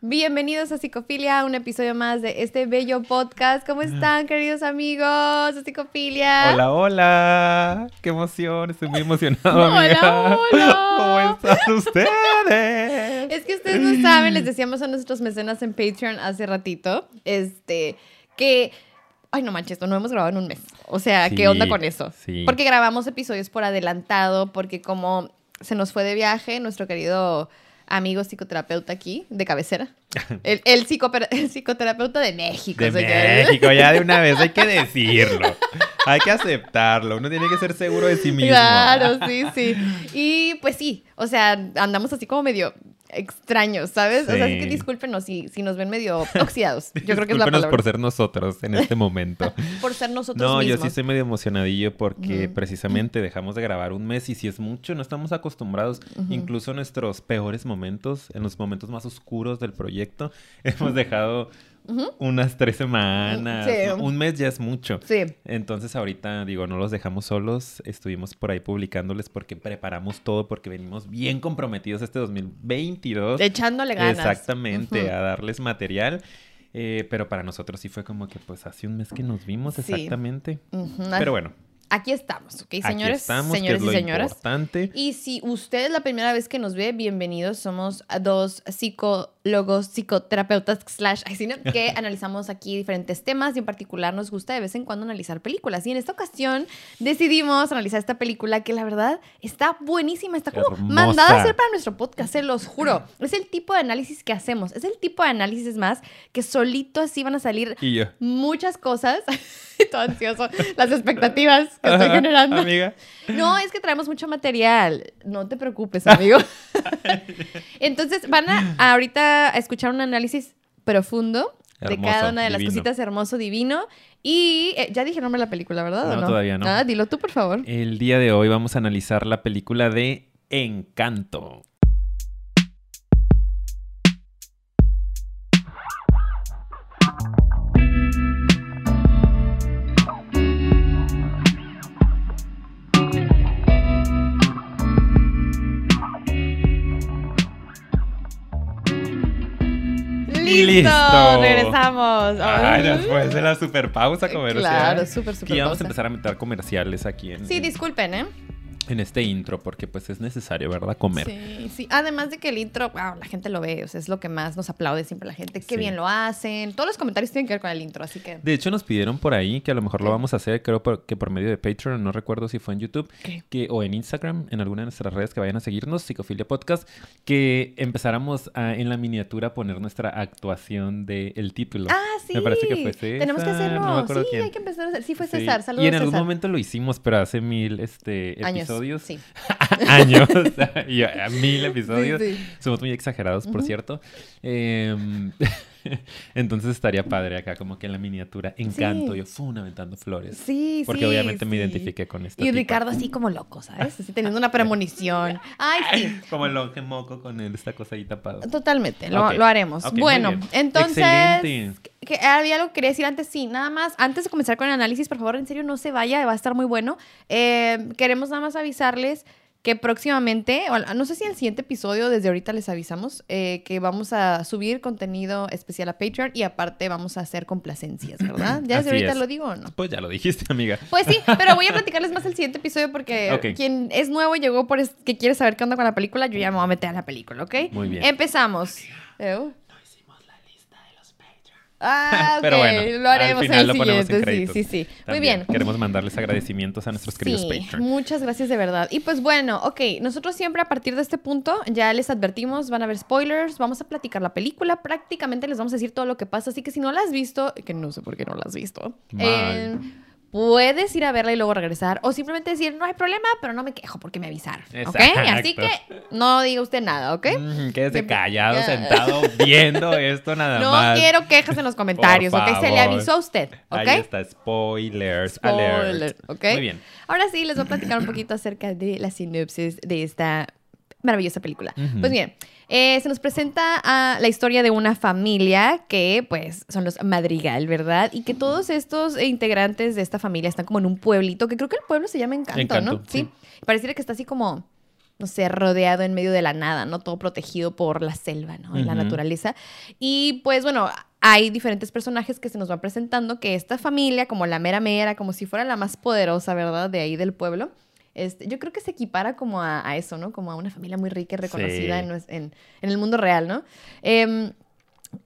Bienvenidos a Psicofilia, un episodio más de este bello podcast. ¿Cómo están, queridos amigos de Psicofilia? Hola, hola. Qué emoción, estoy muy emocionado. Hola, amiga. hola. ¿Cómo están ustedes? Es que ustedes no saben, les decíamos a nuestros mecenas en Patreon hace ratito, este, que... Ay, no manches, no hemos grabado en un mes. O sea, ¿qué onda con eso? sí. Porque grabamos episodios por adelantado, porque como se nos fue de viaje nuestro querido amigo psicoterapeuta aquí, de cabecera. El, el, psicoterapeuta de México. De. México, ya de una vez hay que decirlo. Hay que aceptarlo. Uno tiene que ser seguro de sí mismo. Claro, sí, sí. Y pues sí, o sea, andamos así como medio extraños, ¿sabes? O sea, así que Sí. discúlpenos si, si nos ven medio oxidados. Yo creo que es la palabra. por ser nosotros en este momento. Por ser nosotros No, yo sí estoy medio emocionadillo porque precisamente dejamos de grabar un mes y si es mucho, no estamos acostumbrados. Incluso en nuestros peores momentos, en los momentos más oscuros del proyecto, hemos dejado Unas tres semanas. Sí. Un mes ya es mucho. Sí. Entonces ahorita digo, no los dejamos solos, estuvimos por ahí publicándoles porque preparamos todo, porque venimos bien comprometidos este 2022. Echándole ganas. Exactamente, a darles material. Eh, pero para nosotros sí fue como que pues hace un mes que nos vimos Sí. exactamente. Pero bueno, Aquí estamos, ¿ok, señores? aquí estamos, señores que es lo y señoras. importante. Y si usted es la primera vez que nos ve, bienvenidos. Somos dos psicólogos, psicoterapeutas, slash, que analizamos aquí diferentes temas y en particular nos gusta de vez en cuando analizar películas. Y en esta ocasión decidimos analizar esta película que la verdad está buenísima, está como Hermosa. mandada a hacer para nuestro podcast, se los juro. Es el tipo de análisis que hacemos, es el tipo de análisis más que solito así van a salir Y yo. muchas cosas. Todo ansioso. Las expectativas que estoy generando. Amiga. No, es que traemos mucho material. No te preocupes, amigo. Entonces, van a, a ahorita a escuchar un análisis profundo de cada una de las cositas hermoso, divino. Y eh, ya dije el nombre de la película, ¿verdad? ¿o No, todavía no. Ah, dilo tú, por favor. El día de hoy vamos a analizar la película de Encanto. ¡Listo! listo. Regresamos. Ay, después de la super pausa comercial. Claro, súper, súper Y vamos pausa. a empezar a meter comerciales aquí en, Sí, en- disculpen, ¿eh? En este intro, porque pues es necesario, ¿verdad? Comer. Sí, sí. Además de que el intro, wow, la gente lo ve, o sea, es lo que más nos aplaude siempre la gente. Qué Sí. bien lo hacen. Todos los comentarios tienen que ver con el intro, así que. De hecho, nos pidieron por ahí que a lo mejor lo vamos a hacer, creo por- que por medio de Patreon, no recuerdo si fue en YouTube ¿Qué? que, o en Instagram, en alguna de nuestras redes que vayan a seguirnos, Psicofilia Podcast, que empezáramos a, en la miniatura a poner nuestra actuación del título. Ah, sí. Me parece que fue Tenemos que César, hacerlo. no me acuerdo sí, quién. hay que empezar a hacer. Sí, fue Sí. César. Saludos, Y en algún César. momento lo hicimos, pero hace mil este, Años. Episodios. Sí. años. y a mil episodios. Sí, sí. Somos muy exagerados, por cierto. Em, entonces estaría padre acá, como que en la miniatura. Encanto, Sí. yo fum, aventando flores. Sí, Porque sí, obviamente me identifiqué con esta Y tipa. Ricardo así como loco, ¿sabes? Así teniendo una premonición. Ay, sí. Como el longe moco con esta cosa ahí tapada. Totalmente, lo, lo haremos. Bueno, entonces, Excelente. que, había algo que quería decir antes, sí, nada más, antes de comenzar con el análisis, por favor, en serio, no se vaya, va a estar muy bueno. Eh, queremos nada más avisarles que próximamente, no sé si en el siguiente episodio, desde ahorita les avisamos, eh, que vamos a subir contenido especial a Patreon y aparte vamos a hacer complacencias, ¿verdad? ¿Ya desde Así ahorita es. lo digo o no? Pues ya lo dijiste, amiga. Pues sí, pero voy a platicarles más el siguiente episodio porque quien es nuevo y llegó por que quiere saber qué onda con la película, yo ya me voy a meter a la película, ¿ok? Muy bien. Empezamos. Ah, ok. Pero bueno, lo haremos al final en lo el ponemos en créditos. Sí, sí, sí. Muy bien. Queremos mandarles agradecimientos a nuestros queridos Sí, Patreon. muchas gracias de verdad. Y pues bueno, ok, nosotros siempre a partir de este punto ya les advertimos, van a haber spoilers, vamos a platicar la película, prácticamente les vamos a decir todo lo que pasa, así que si no la has visto, que no sé por qué no la has visto, Mal. eh, puedes ir a verla y luego regresar o simplemente decir, no hay problema, pero no me quejo porque me avisaron, ¿ok? Exacto. Así que no diga usted nada, ¿ok? Mm, quédese callado, sentado, viendo esto nada No más. quiero quejas en los comentarios, Por ¿ok? Se le avisó a usted, ¿ok? Ahí está, spoilers, Spoiler, alert. ¿ok? Muy bien. Ahora sí, les voy a platicar un poquito acerca de la sinopsis de esta maravillosa película. Pues bien, eh, se nos presenta la historia de una familia que, pues, son los Madrigal, ¿verdad? Y que todos estos integrantes de esta familia están como en un pueblito, que creo que el pueblo se llama Encanto, Encanto, ¿no? sí. Pareciera que está así como no sé, rodeado en medio de la nada, ¿no? Todo protegido por la selva, ¿no? Y la naturaleza. Y pues bueno, hay diferentes personajes que se nos van presentando que esta familia, como la mera mera, como si fuera la más poderosa, ¿verdad? De ahí del pueblo. Este, yo creo que se equipara como a, a eso, ¿no? Como a una familia muy rica y reconocida Sí. en, nues- en- en el mundo real, ¿no? Em,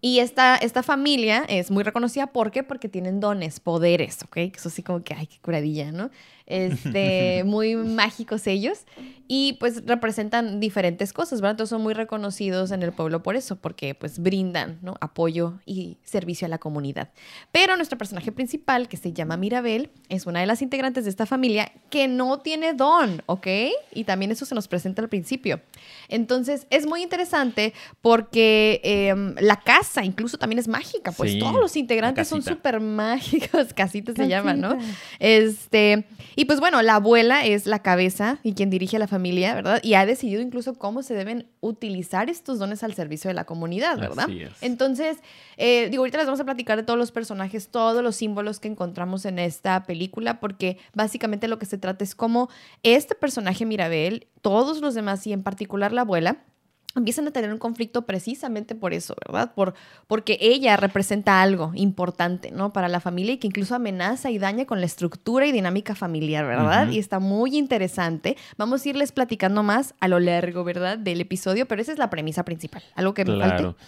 y esta, esta familia es muy reconocida, ¿por qué? Porque tienen dones, poderes, ¿ok? Que Eso sí como que, ay, qué curadilla, ¿no? Este, muy mágicos ellos. Y pues representan diferentes cosas, ¿verdad? Entonces son muy reconocidos en el pueblo por eso, porque pues brindan, ¿no? Apoyo y servicio a la comunidad. Pero nuestro personaje principal, que se llama Mirabel, es una de las integrantes de esta familia que no tiene don, ¿ok? Y también eso se nos presenta al principio. Entonces es muy interesante porque em, la casa incluso también es mágica, pues Sí, todos los integrantes son súper mágicos, casitas se llaman, ¿no? Este, y pues bueno, la abuela es la cabeza y quien dirige a la familia, ¿verdad? Y ha decidido incluso cómo se deben utilizar estos dones al servicio de la comunidad, ¿verdad? Así es. Entonces, eh, digo, ahorita les vamos a platicar de todos los personajes, todos los símbolos que encontramos en esta película, porque básicamente lo que se trata es cómo este personaje Mirabel, todos los demás y en particular la abuela, empiezan a tener un conflicto precisamente por eso, ¿verdad? Por, porque ella representa algo importante, ¿no? Para la familia y que incluso amenaza y daña con la estructura y dinámica familiar, ¿verdad? Y está muy interesante. Vamos a irles platicando más a lo largo, ¿verdad? Del episodio, pero esa es la premisa principal. Algo que me Claro. falte.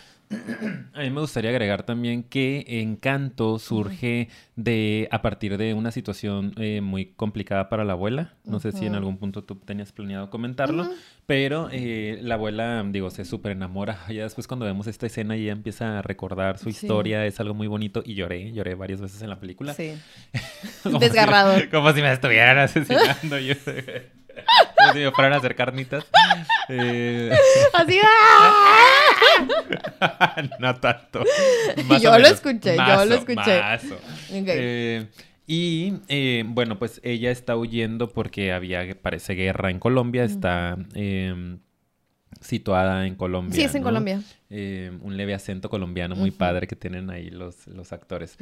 A mí me gustaría agregar también que Encanto surge de a partir de una situación eh, muy complicada para la abuela. No sé si en algún punto tú tenías planeado comentarlo, Ujú. pero eh, la abuela, digo, se súper enamora. Ya después cuando vemos esta escena ella empieza a recordar su Sí. historia, es algo muy bonito y lloré, lloré varias veces en la película. Sí. Como si- Desgarrador. como si me estuvieran asesinando. yo- si me fueran a hacer carnitas. Eh, Así, ¡ah! no tanto. Yo lo escuché, yo lo escuché. Eh, y eh, bueno, pues ella está huyendo porque había, parece, guerra en Colombia. Está eh, situada en Colombia. Sí, es en ¿no? Colombia. Eh, un leve acento colombiano muy padre que tienen ahí los, los actores.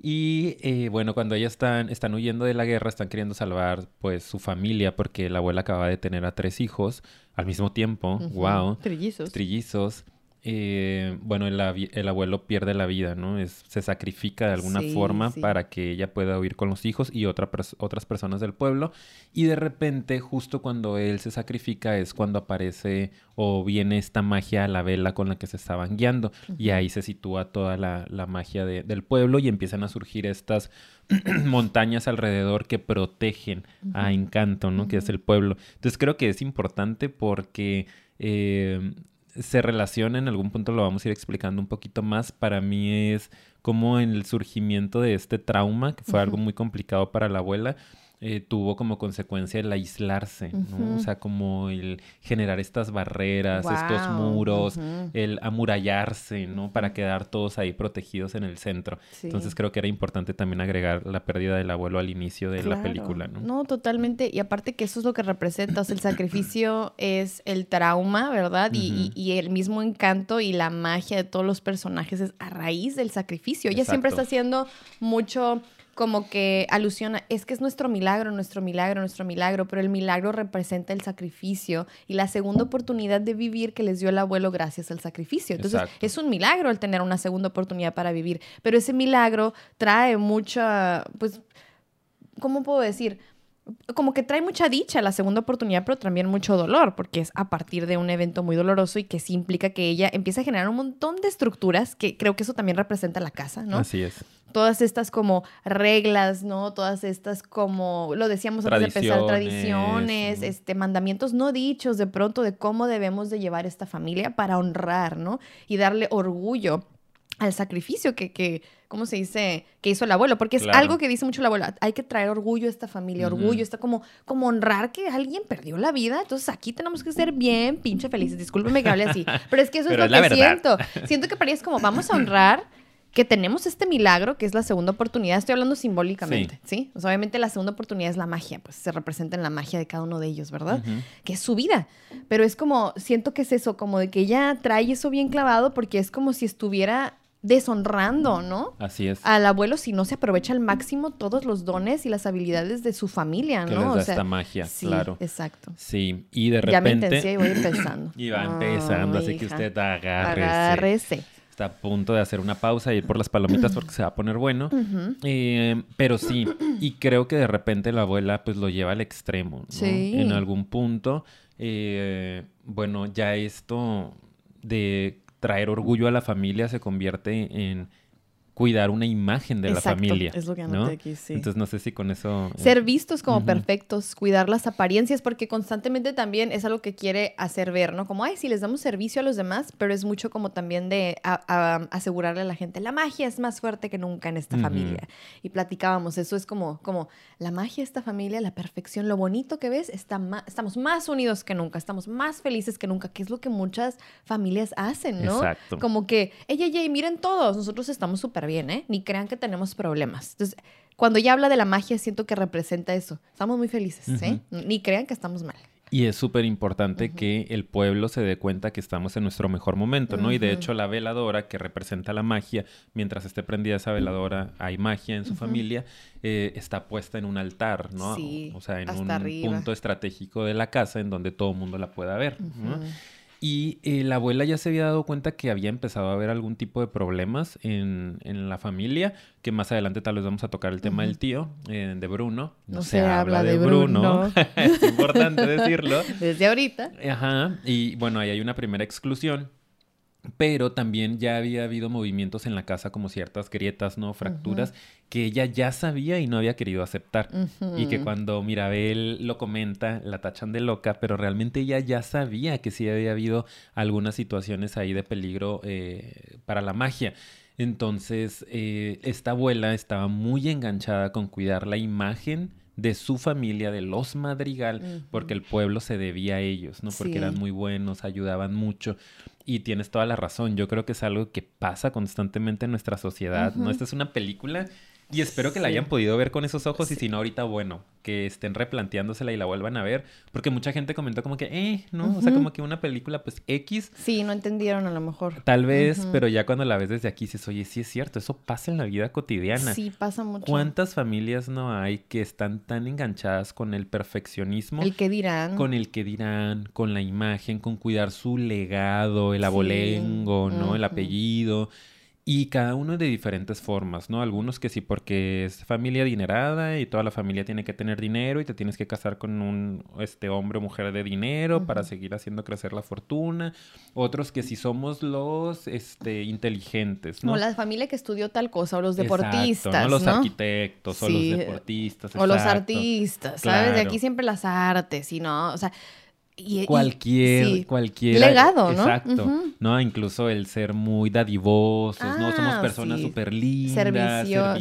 Y eh, bueno, cuando ellas están, están huyendo de la guerra, están queriendo salvar pues su familia porque la abuela acaba de tener a tres hijos al mismo tiempo. Wow. Trillizos. Trillizos. Eh, bueno, el, abuelo pierde la vida, ¿no? Es, se sacrifica de alguna Sí, forma sí. para que ella pueda huir con los hijos y otra pers- otras personas del pueblo. Y de repente, justo cuando él se sacrifica, es cuando aparece o viene esta magia a la vela con la que se estaban guiando. Y ahí se sitúa toda la, la magia de- del pueblo y empiezan a surgir estas montañas alrededor que protegen a Encanto, ¿no? Que es el pueblo. Entonces creo que es importante porque eh, se relaciona, en algún punto lo vamos a ir explicando un poquito más. Para mí es como el surgimiento de este trauma, que fue algo muy complicado para la abuela. Eh, tuvo como consecuencia el aislarse, ¿no? O sea, como el generar estas barreras, estos muros, el amurallarse, ¿no? Para quedar todos ahí protegidos en el centro. Sí. Entonces creo que era importante también agregar la pérdida del abuelo al inicio de la película, ¿no? No, totalmente. Y aparte que eso es lo que representa. O sea, el sacrificio es el trauma, ¿verdad? Y, el mismo encanto y la magia de todos los personajes es a raíz del sacrificio. Ella siempre está haciendo mucho como que alusiona, es que es nuestro milagro, nuestro milagro, nuestro milagro, pero el milagro representa el sacrificio y la segunda oportunidad de vivir que les dio el abuelo gracias al sacrificio. Entonces, Exacto. es un milagro el tener una segunda oportunidad para vivir, pero ese milagro trae mucha, pues, ¿cómo puedo decir? Como que trae mucha dicha la segunda oportunidad, pero también mucho dolor, porque es a partir de un evento muy doloroso y que sí implica que ella empieza a generar un montón de estructuras, que creo que eso también representa la casa, ¿no? Así es. Todas estas como reglas, ¿no? Todas estas como, lo decíamos antes de empezar, Tradiciones, este, mandamientos no dichos de pronto de cómo debemos de llevar esta familia para honrar, ¿no? Y darle orgullo al sacrificio que, que, ¿cómo se dice? Que hizo el abuelo, porque es Claro. algo que dice mucho el abuelo, hay que traer orgullo a esta familia, orgullo, está como, como honrar que alguien perdió la vida, entonces aquí tenemos que ser bien pinche felices, discúlpeme que hable así, pero es que eso Pero es lo que verdad. siento, siento que para es como, vamos a honrar que tenemos este milagro, que es la segunda oportunidad, estoy hablando simbólicamente, ¿sí? O sea, obviamente la segunda oportunidad es la magia, pues se representa en la magia de cada uno de ellos, ¿verdad? Que es su vida. Pero es como, siento que es eso, como de que ella trae eso bien clavado porque es como si estuviera deshonrando, ¿no? Así es. Al abuelo si no se aprovecha al máximo todos los dones y las habilidades de su familia, que ¿no? les da O sea, esta magia, sí, claro. exacto. Sí, y de Ya me intencié y repente... voy empezando. Y va empezando, así que usted agárrese. Agárrese. Está a punto de hacer una pausa y ir por las palomitas porque se va a poner bueno. Eh, pero sí, y creo que de repente la abuela pues lo lleva al extremo, ¿no? Sí. En algún punto, eh, bueno, ya esto de traer orgullo a la familia se convierte en cuidar una imagen de Exacto, la familia. es lo que ¿no? aquí, sí. Entonces no sé si con eso... eh, Ser vistos como Ujú. perfectos, cuidar las apariencias, porque constantemente también es algo que quiere hacer ver, ¿no? Como, ay, si les damos servicio a los demás, pero es mucho como también de a- a- asegurarle a la gente, la magia es más fuerte que nunca en esta Ujú. familia. Y platicábamos, eso es como, como la magia de esta familia, la perfección, lo bonito que ves, está estamos más unidos que nunca, estamos más felices que nunca, que es lo que muchas familias hacen, ¿no? Exacto. Como que, ey, ey, ey, miren todos, nosotros estamos súper bien, ¿eh? Ni crean que tenemos problemas. Entonces, cuando ella habla de la magia, siento que representa eso. Estamos muy felices, ¿eh? Ni crean que estamos mal. Y es súper importante que el pueblo se dé cuenta que estamos en nuestro mejor momento, ¿no? Y de hecho la veladora que representa la magia, mientras esté prendida esa veladora, hay magia en su familia, eh, está puesta en un altar, ¿no? Sí, o, o sea, en un arriba. punto estratégico de la casa en donde todo el mundo la pueda ver, ¿no? Y eh, la abuela ya se había dado cuenta que había empezado a haber algún tipo de problemas en, en la familia, que más adelante tal vez vamos a tocar el tema del tío, eh, de Bruno. No se habla de Bruno. es importante decirlo. Desde ahorita. Ajá, y bueno, ahí hay una primera exclusión, pero también ya había habido movimientos en la casa como ciertas grietas, ¿no? Fracturas que ella ya sabía y no había querido aceptar. Y que cuando Mirabel lo comenta, la tachan de loca, pero realmente ella ya sabía que sí había habido algunas situaciones ahí de peligro eh, para la magia. Entonces, eh, esta abuela estaba muy enganchada con cuidar la imagen de su familia, de los Madrigal, porque el pueblo se debía a ellos, ¿no? Porque Sí. eran muy buenos, ayudaban mucho. Y tienes toda la razón. Yo creo que es algo que pasa constantemente en nuestra sociedad, ¿no? Esta es una película y espero que la hayan podido ver con esos ojos y si no ahorita, bueno, que estén replanteándosela y la vuelvan a ver. Porque mucha gente comentó como que, eh, ¿no? O sea, como que una película pues X, Sí, no entendieron a lo mejor. tal vez, pero ya cuando la ves desde aquí dices, oye, sí es cierto, eso pasa en la vida cotidiana. Sí, pasa mucho. ¿Cuántas familias no hay que están tan enganchadas con el perfeccionismo? El que dirán. Con el que dirán, con la imagen, con cuidar su legado, el abolengo, ¿no? El apellido. Y cada uno de diferentes formas, ¿no? Algunos que sí porque es familia adinerada y toda la familia tiene que tener dinero y te tienes que casar con un este hombre o mujer de dinero para seguir haciendo crecer la fortuna. Otros que sí somos los este inteligentes, ¿no? O la familia que estudió tal cosa, o los Exacto, deportistas, ¿no? Los ¿no? arquitectos o los deportistas. O los exacto. artistas, ¿sabes? De aquí siempre las artes, y no, o sea... y- y- Cualquier, sí. cualquier Legado, ¿no? Exacto. ¿no? Incluso el ser muy dadivosos, ¿no? Somos Ah, personas sí. súper lindas, Servicio.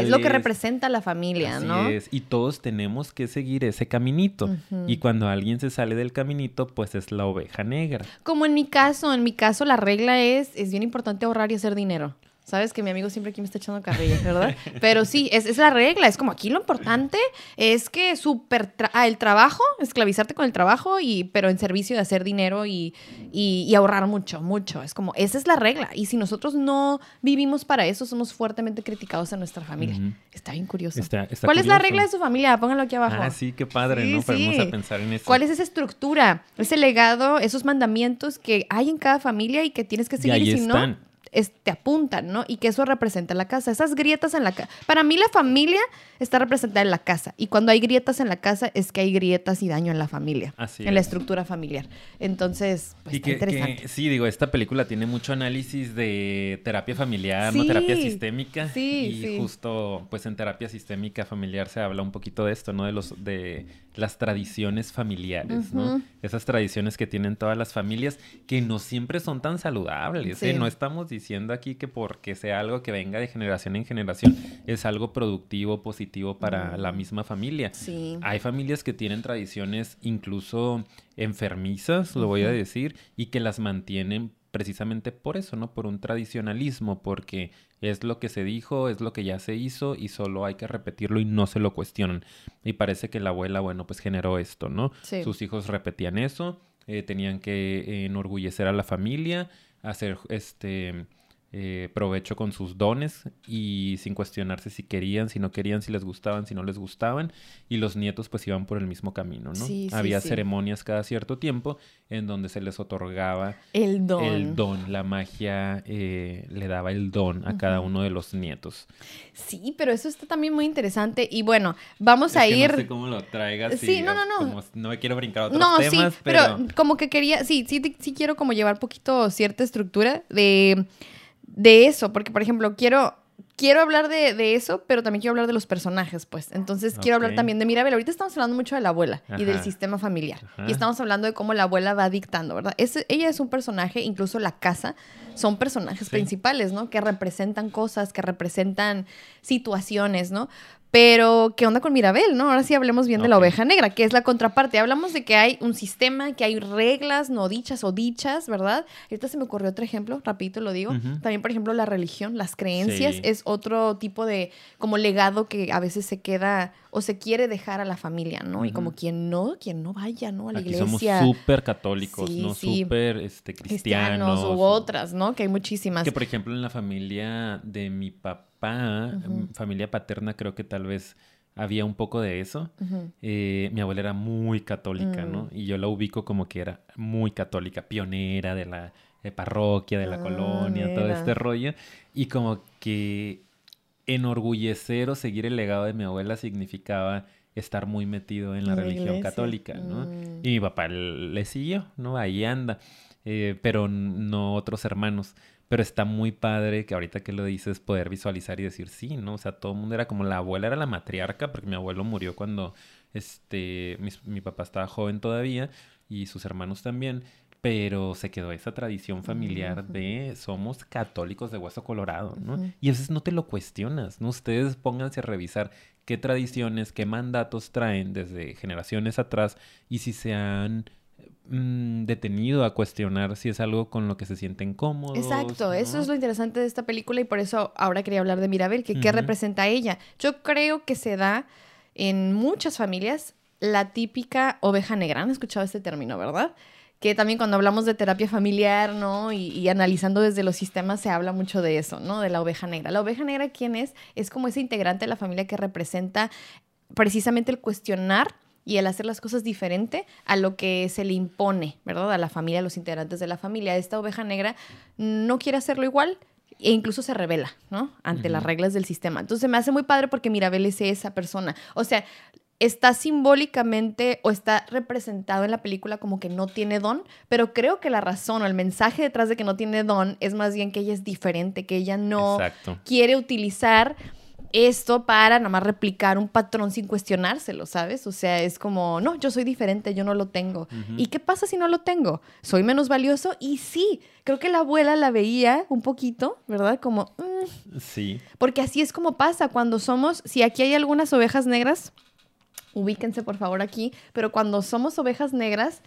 Es lo que representa la familia, Así ¿no? es. Y todos tenemos que seguir ese caminito. Y cuando alguien se sale del caminito, pues es la oveja negra. Como en mi caso, en mi caso la regla es, es bien importante ahorrar y hacer dinero. Sabes que mi amigo siempre aquí me está echando carrilla, ¿verdad? Pero sí, es, es la regla. Es como aquí lo importante es que super tra- ah, el trabajo, esclavizarte con el trabajo, y, pero en servicio de hacer dinero y, y- y ahorrar mucho, mucho. Es como, esa es la regla. Y si nosotros no vivimos para eso, somos fuertemente criticados en nuestra familia. Está bien curioso. Está- está ¿Cuál es la regla de su familia? Pónganlo aquí abajo. Ah, sí, qué padre, Sí, ¿no? Podemos sí. a pensar en eso. ¿Cuál es esa estructura, ese legado, esos mandamientos que hay en cada familia y que tienes que Y seguir? ahí Y, si están. no, es- te apuntan, ¿no? Y que eso representa la casa. Esas grietas en la casa. Para mí la familia está representada en la casa. Y cuando hay grietas en la casa es que hay grietas y daño en la familia. Así en la es. estructura familiar. Entonces, pues y está que, interesante. que- sí, digo, esta película tiene mucho análisis de terapia familiar, ¿no? Terapia sistémica. sí, y sí. justo, pues en terapia sistémica familiar se habla un poquito de esto, ¿no? De los, de las tradiciones familiares, ¿no? Esas tradiciones que tienen todas las familias que no siempre son tan saludables, ¿eh? Sí. No estamos diciendo aquí que porque sea algo que venga de generación en generación es algo productivo, positivo para la misma familia. Sí. Hay familias que tienen tradiciones incluso enfermizas, lo voy a decir, y que las mantienen precisamente por eso, ¿no? Por un tradicionalismo, porque es lo que se dijo, es lo que ya se hizo y solo hay que repetirlo y no se lo cuestionan. Y parece que la abuela, bueno, pues generó esto, ¿no? Sí. Sus hijos repetían eso, eh, tenían que eh, enorgullecer a la familia, hacer este eh, provecho con sus dones y sin cuestionarse si querían, si no querían, si les gustaban, si no les gustaban. Y los nietos pues iban por el mismo camino, ¿no? Sí, sí, Había sí. ceremonias cada cierto tiempo en donde se les otorgaba El don. el don. La magia eh, le daba el don a cada uno de los nietos. Sí, pero eso está también muy interesante. Y bueno, vamos Es a que ir. No sé cómo lo traigas. Sí, y, no, no, no. como no me quiero brincar a otros No, temas, sí, pero... pero... como que quería, sí, sí, sí quiero como llevar poquito cierta estructura de, de eso, porque por ejemplo, quiero, quiero hablar de, de eso, pero también quiero hablar de los personajes, pues. Entonces quiero hablar también de Mirabel. Ahorita estamos hablando mucho de la abuela y del sistema familiar. Ajá. Y estamos hablando de cómo la abuela va dictando, ¿verdad? Ella es un personaje, incluso la casa son personajes Sí. principales, ¿no? Que representan cosas, que representan situaciones, ¿no? Pero, ¿qué onda con Mirabel, no? Ahora sí hablemos bien de la oveja negra, que es la contraparte. Hablamos de que hay un sistema, que hay reglas no dichas o dichas, ¿verdad? Ahorita se me ocurrió otro ejemplo, rapidito lo digo. También, por ejemplo, la religión, las creencias, Sí. es otro tipo de como legado que a veces se queda o se quiere dejar a la familia, ¿no? Y como quien no, quien no vaya, ¿no? A la Aquí somos iglesia. súper católicos, Sí, ¿no? sí. Súper este, cristianos. cristianos u otras, ¿no? Que hay muchísimas. Que por ejemplo en la familia de mi papá, Familia paterna, creo que tal vez había un poco de eso. Eh, mi abuela era muy católica, ¿no? Mm. Y yo la ubico como que era muy católica, pionera de la eh, parroquia, de la Ah, colonia, todo este rollo. Y como que enorgullecer o seguir el legado de mi abuela significaba estar muy metido en la religión iglesia. católica, ¿no? Mm. Y mi papá le siguió, ¿no? Ahí anda. Eh, pero no otros hermanos. Pero está muy padre que ahorita que lo dices poder visualizar y decir sí, ¿no? O sea, todo el mundo era como la abuela era la matriarca porque mi abuelo murió cuando este mis- mi papá estaba joven todavía y sus hermanos también. Pero se quedó esa tradición familiar de somos católicos de hueso colorado, ¿no? Y a veces no te lo cuestionas, ¿no? Ustedes pónganse a revisar qué tradiciones, qué mandatos traen desde generaciones atrás y si se han mm, detenido a cuestionar si es algo con lo que se sienten cómodos. Exacto, eso es lo interesante de esta película y por eso ahora quería hablar de Mirabel, que qué representa ella. Yo creo que se da en muchas familias la típica oveja negra. Han escuchado este término, ¿verdad? Que también cuando hablamos de terapia familiar, ¿no? Y, y analizando desde los sistemas se habla mucho de eso, ¿no? De la oveja negra. La oveja negra, ¿quién es? Es como ese integrante de la familia que representa precisamente el cuestionar y el hacer las cosas diferente a lo que se le impone, ¿verdad? A la familia, a los integrantes de la familia. Esta oveja negra no quiere hacerlo igual e incluso se revela, ¿no? Ante las reglas del sistema. Entonces me hace muy padre porque Mirabel es esa persona. O sea, está simbólicamente o está representado en la película como que no tiene don, pero creo que la razón o el mensaje detrás de que no tiene don es más bien que ella es diferente, que ella no Exacto. quiere utilizar esto para nada más replicar un patrón sin cuestionárselo, ¿sabes? O sea, es como, no, yo soy diferente, yo no lo tengo. ¿Y qué pasa si no lo tengo? ¿Soy menos valioso? Y sí, creo que la abuela la veía un poquito, ¿verdad? Como, mm, Sí. porque así es como pasa cuando somos, si aquí hay algunas ovejas negras, ubíquense por favor aquí, pero cuando somos ovejas negras,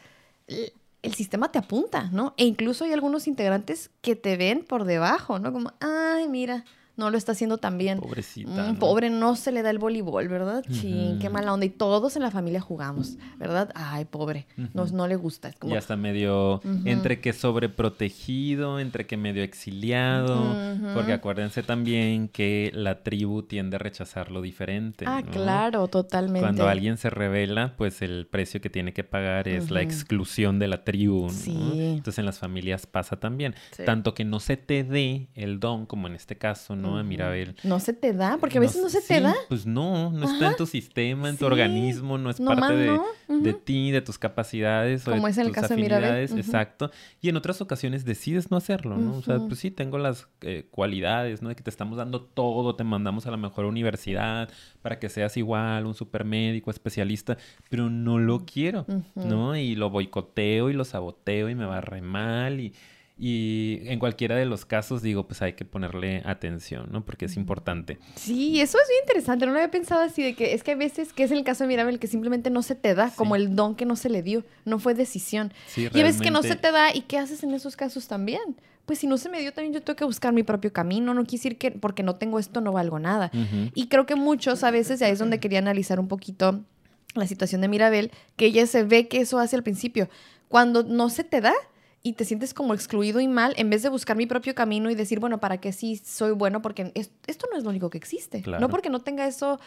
el sistema te apunta, ¿no? E incluso hay algunos integrantes que te ven por debajo, ¿no? Como, ay, mira, no lo está haciendo tan bien. Pobrecita. Mm. Pobre, no se le da el voleibol, ¿verdad? Chin, qué Ujú. mala onda. Y todos en la familia jugamos, ¿verdad? Ay, pobre, no, Ujú. no le gusta. Es como, Ya está medio entre que sobreprotegido, entre que medio exiliado, porque acuérdense también que la tribu tiende a rechazar lo diferente. ah, ¿no? claro, totalmente. Cuando alguien se revela, pues el precio que tiene que pagar es la exclusión de la tribu. ¿no? Sí. Entonces en las familias pasa también. Sí. Tanto que no se te dé el don, como en este caso, ¿no? A Ujú. Mirabel. No se te da, porque a veces no, se te da. Pues no, no está en tu sistema, en tu Sí. organismo, no es parte de, no. de ti, de tus capacidades o Como de es en el caso de Mirabel. exacto. Y en otras ocasiones decides no hacerlo, ¿no? O sea, pues sí, tengo las eh, cualidades, ¿no? De que te estamos dando todo, te mandamos a la mejor universidad para que seas igual, un supermédico, especialista, pero no lo quiero. ¿no? Y lo boicoteo y lo saboteo y me va re mal y... Y en cualquiera de los casos digo, pues hay que ponerle atención, ¿no? Porque es importante. Sí, eso es bien interesante. No lo había pensado así de que es que a veces, que es el caso de Mirabel, que simplemente no se te da, Sí. como el don que no se le dio, no fue decisión. Sí, Y a veces que no se te da, ¿y qué haces en esos casos también? Pues si no se me dio, también yo tengo que buscar mi propio camino. No quiere decir que porque no tengo esto no valgo nada. Y creo que muchos a veces, y ahí es donde quería analizar un poquito la situación de Mirabel, que ella se ve que eso hace al principio. Cuando no se te da y te sientes como excluido y mal en vez de buscar mi propio camino y decir, bueno, ¿para qué sí soy bueno? Porque esto no es lo único que existe. No porque no tenga eso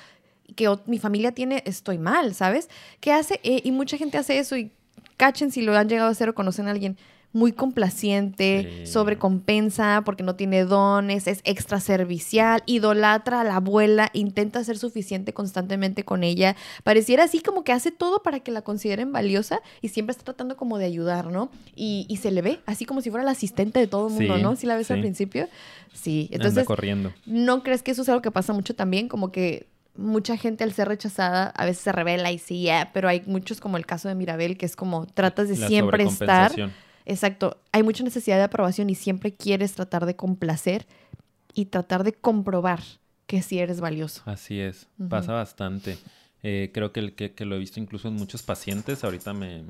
que mi familia tiene, estoy mal, ¿sabes? ¿Qué hace? Eh, y mucha gente hace eso y cachen si lo han llegado a hacer o conocen a alguien muy complaciente, sobrecompensa porque no tiene dones, es extra servicial, idolatra a la abuela, intenta ser suficiente constantemente con ella. Pareciera así como que hace todo para que la consideren valiosa y siempre está tratando como de ayudar, ¿no? Y, se le ve así como si fuera la asistente de todo el mundo, ¿no? Si la ves al principio. Sí, entonces... corriendo. ¿No crees que eso es algo que pasa mucho también? Como que mucha gente al ser rechazada a veces se revela y sí, pero hay muchos como el caso de Mirabel que es como tratas de siempre estar Exacto. Hay mucha necesidad de aprobación y siempre quieres tratar de complacer y tratar de comprobar que sí eres valioso. Así es. Pasa bastante. Eh, creo que, que, que, lo he visto incluso en muchos pacientes. Ahorita me,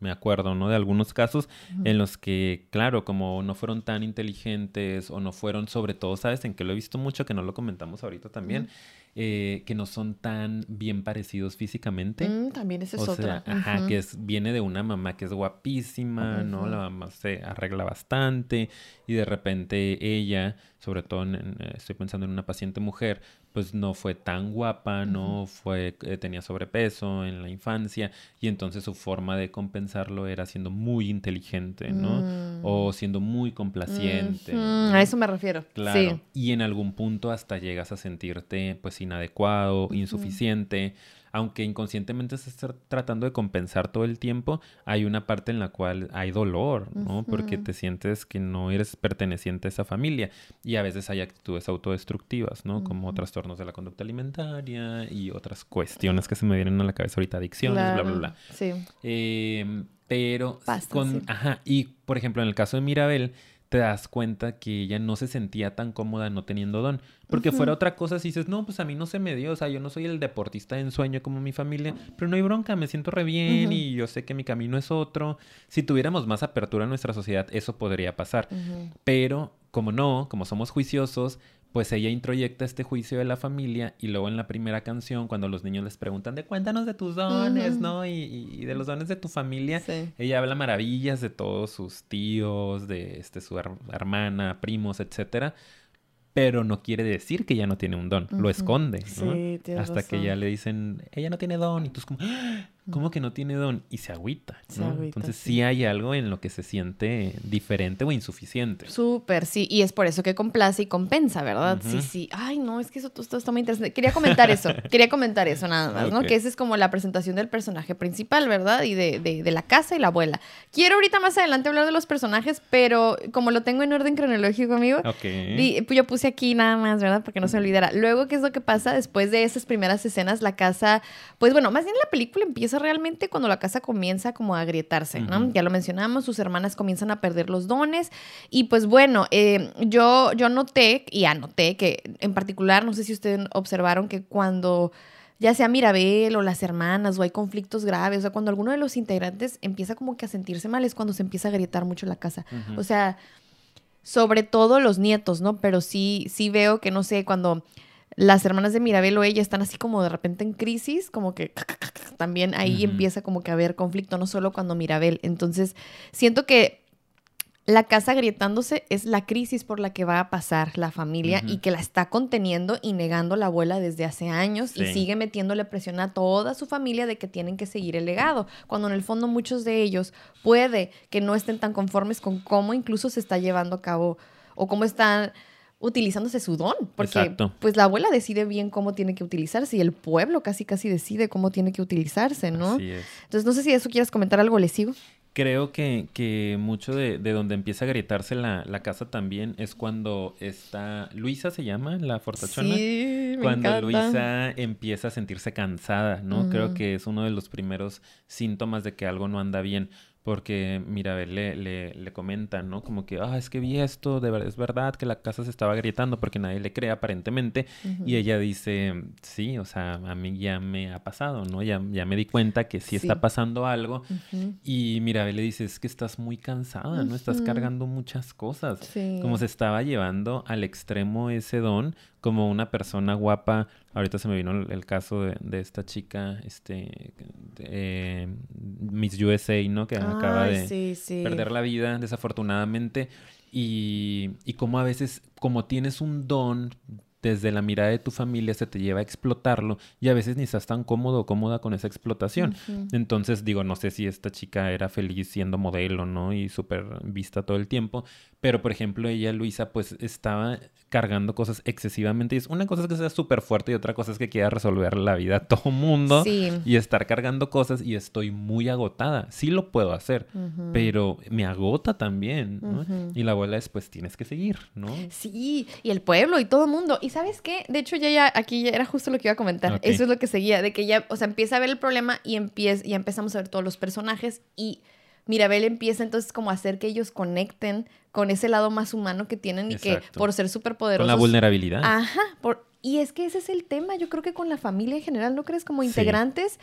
me, acuerdo, ¿no? De algunos casos en los que, claro, como no fueron tan inteligentes o no fueron, sobre todo, ¿sabes? En que lo he visto mucho, que no lo comentamos ahorita también. Eh, que no son tan bien parecidos físicamente. Mm, también ese es o Sea, Ajá, que es, viene de una mamá que es guapísima, ¿no? La mamá se arregla bastante y de repente ella, sobre todo eh, estoy pensando en una paciente mujer, pues no fue tan guapa, no fue, eh, tenía sobrepeso en la infancia y entonces su forma de compensarlo era siendo muy inteligente, ¿no? Mm. O siendo muy complaciente. A eso me refiero. Claro. Y en algún punto hasta llegas a sentirte pues inadecuado, insuficiente aunque inconscientemente estés tratando de compensar todo el tiempo, hay una parte en la cual hay dolor, ¿no? Porque te sientes que no eres perteneciente a esa familia y a veces hay actitudes autodestructivas, ¿no? Como trastornos de la conducta alimentaria y otras cuestiones que se me vienen a la cabeza ahorita, adicciones, bla, bla, bla. Sí. Eh, pero con, ajá, y por ejemplo en el caso de Mirabel, te das cuenta que ella no se sentía tan cómoda no teniendo don. Porque fuera otra cosa, si dices, no, pues a mí no se me dio, o sea, yo no soy el deportista de ensueño como mi familia, pero no hay bronca, me siento re bien y yo sé que mi camino es otro. Si tuviéramos más apertura en nuestra sociedad, eso podría pasar. Pero como no, como somos juiciosos, pues ella introyecta este juicio de la familia y luego en la primera canción, cuando los niños les preguntan de cuéntanos de tus dones, ¿no? Y, de los dones de tu familia, ella habla maravillas de todos sus tíos, de este, su hermana, primos, etcétera pero no quiere decir que ella no tiene un don, lo esconde, ¿no? Hasta que ya le dicen, ella no tiene don, y tú es como, ¡Ah! ¿Cómo que no tiene don? Y se agüita, Entonces sí. hay algo en lo que se siente diferente o insuficiente. Súper, sí, y es por eso que complace y compensa, ¿verdad? Sí, sí. Ay, no, es que eso todo está muy interesante. Quería comentar eso, quería comentar eso nada más, ¿no? Que esa es como la presentación del personaje principal, ¿verdad? Y de, de, de la casa y la abuela. Quiero ahorita más adelante hablar de los personajes, pero como lo tengo en orden cronológico, amigo, pues yo puse aquí nada más, ¿verdad? Porque no se olvidara. Luego, ¿qué es lo que pasa después de esas primeras escenas? La casa, pues bueno, más bien la película empieza realmente cuando la casa comienza como a agrietarse, ¿no? Ya lo mencionamos, sus hermanas comienzan a perder los dones y pues bueno, eh, yo, yo noté y anoté que en particular, no sé si ustedes observaron que cuando ya sea Mirabel o las hermanas o hay conflictos graves, o sea, cuando alguno de los integrantes empieza como que a sentirse mal es cuando se empieza a agrietar mucho la casa. O sea, sobre todo los nietos, ¿no? Pero sí, sí veo que, no sé, cuando las hermanas de Mirabel o ella están así como de repente en crisis, como que también ahí empieza como que a haber conflicto, no solo cuando Mirabel. Entonces, siento que la casa agrietándose es la crisis por la que va a pasar la familia y que la está conteniendo y negando la abuela desde hace años y sigue metiéndole presión a toda su familia de que tienen que seguir el legado, cuando en el fondo muchos de ellos puede que no estén tan conformes con cómo incluso se está llevando a cabo o cómo están utilizándose su don, porque pues la abuela decide bien cómo tiene que utilizarse y el pueblo casi casi decide cómo tiene que utilizarse, ¿no? Entonces no sé si eso quieres comentar algo lesivo. Creo que, que mucho de, de, donde empieza a grietarse la, la, casa también es cuando está... Luisa se llama, la fortachona. Sí, me Cuando Luisa empieza a sentirse cansada, ¿no? Creo que es uno de los primeros síntomas de que algo no anda bien porque Mirabel le, le, le comenta, ¿no? Como que, ah, es que vi esto, de verdad, es verdad que la casa se estaba agrietando porque nadie le cree aparentemente. Y ella dice, sí, o sea, a mí ya me ha pasado, ¿no? Ya, ya me di cuenta que sí, está pasando algo. Y Mirabel le dice, es que estás muy cansada, ¿no? Estás cargando muchas cosas. Como se estaba llevando al extremo ese don, como una persona guapa ahorita se me vino el, el caso de, de esta chica, este, eh, Miss USA, ¿no? Que acaba de sí, sí. perder la vida, desafortunadamente. Y, y como a veces, como tienes un don desde la mirada de tu familia, se te lleva a explotarlo y a veces ni estás tan cómodo o cómoda con esa explotación. Entonces, digo, no sé si esta chica era feliz siendo modelo, ¿no? Y súper vista todo el tiempo. Pero, por ejemplo, ella, Luisa, pues estaba cargando cosas excesivamente. Y es una cosa es que sea súper fuerte y otra cosa es que quiera resolver la vida a todo mundo. Sí. Y estar cargando cosas y estoy muy agotada. Sí lo puedo hacer, Ujú. pero me agota también, ¿no? Ujú. Y la abuela es, pues tienes que seguir, ¿no? Sí, y el pueblo y todo el mundo. ¿Y sabes qué? De hecho, ya, ya aquí ya era justo lo que iba a comentar. Eso es lo que seguía, de que ya, o sea, empieza a ver el problema y empieza, ya empezamos a ver todos los personajes y Mirabel empieza entonces como a hacer que ellos conecten con ese lado más humano que tienen y que por ser súper Con poderosos. la vulnerabilidad. Ajá, por- y es que ese es el tema, yo creo que con la familia en general, ¿no crees? Como Sí. integrantes,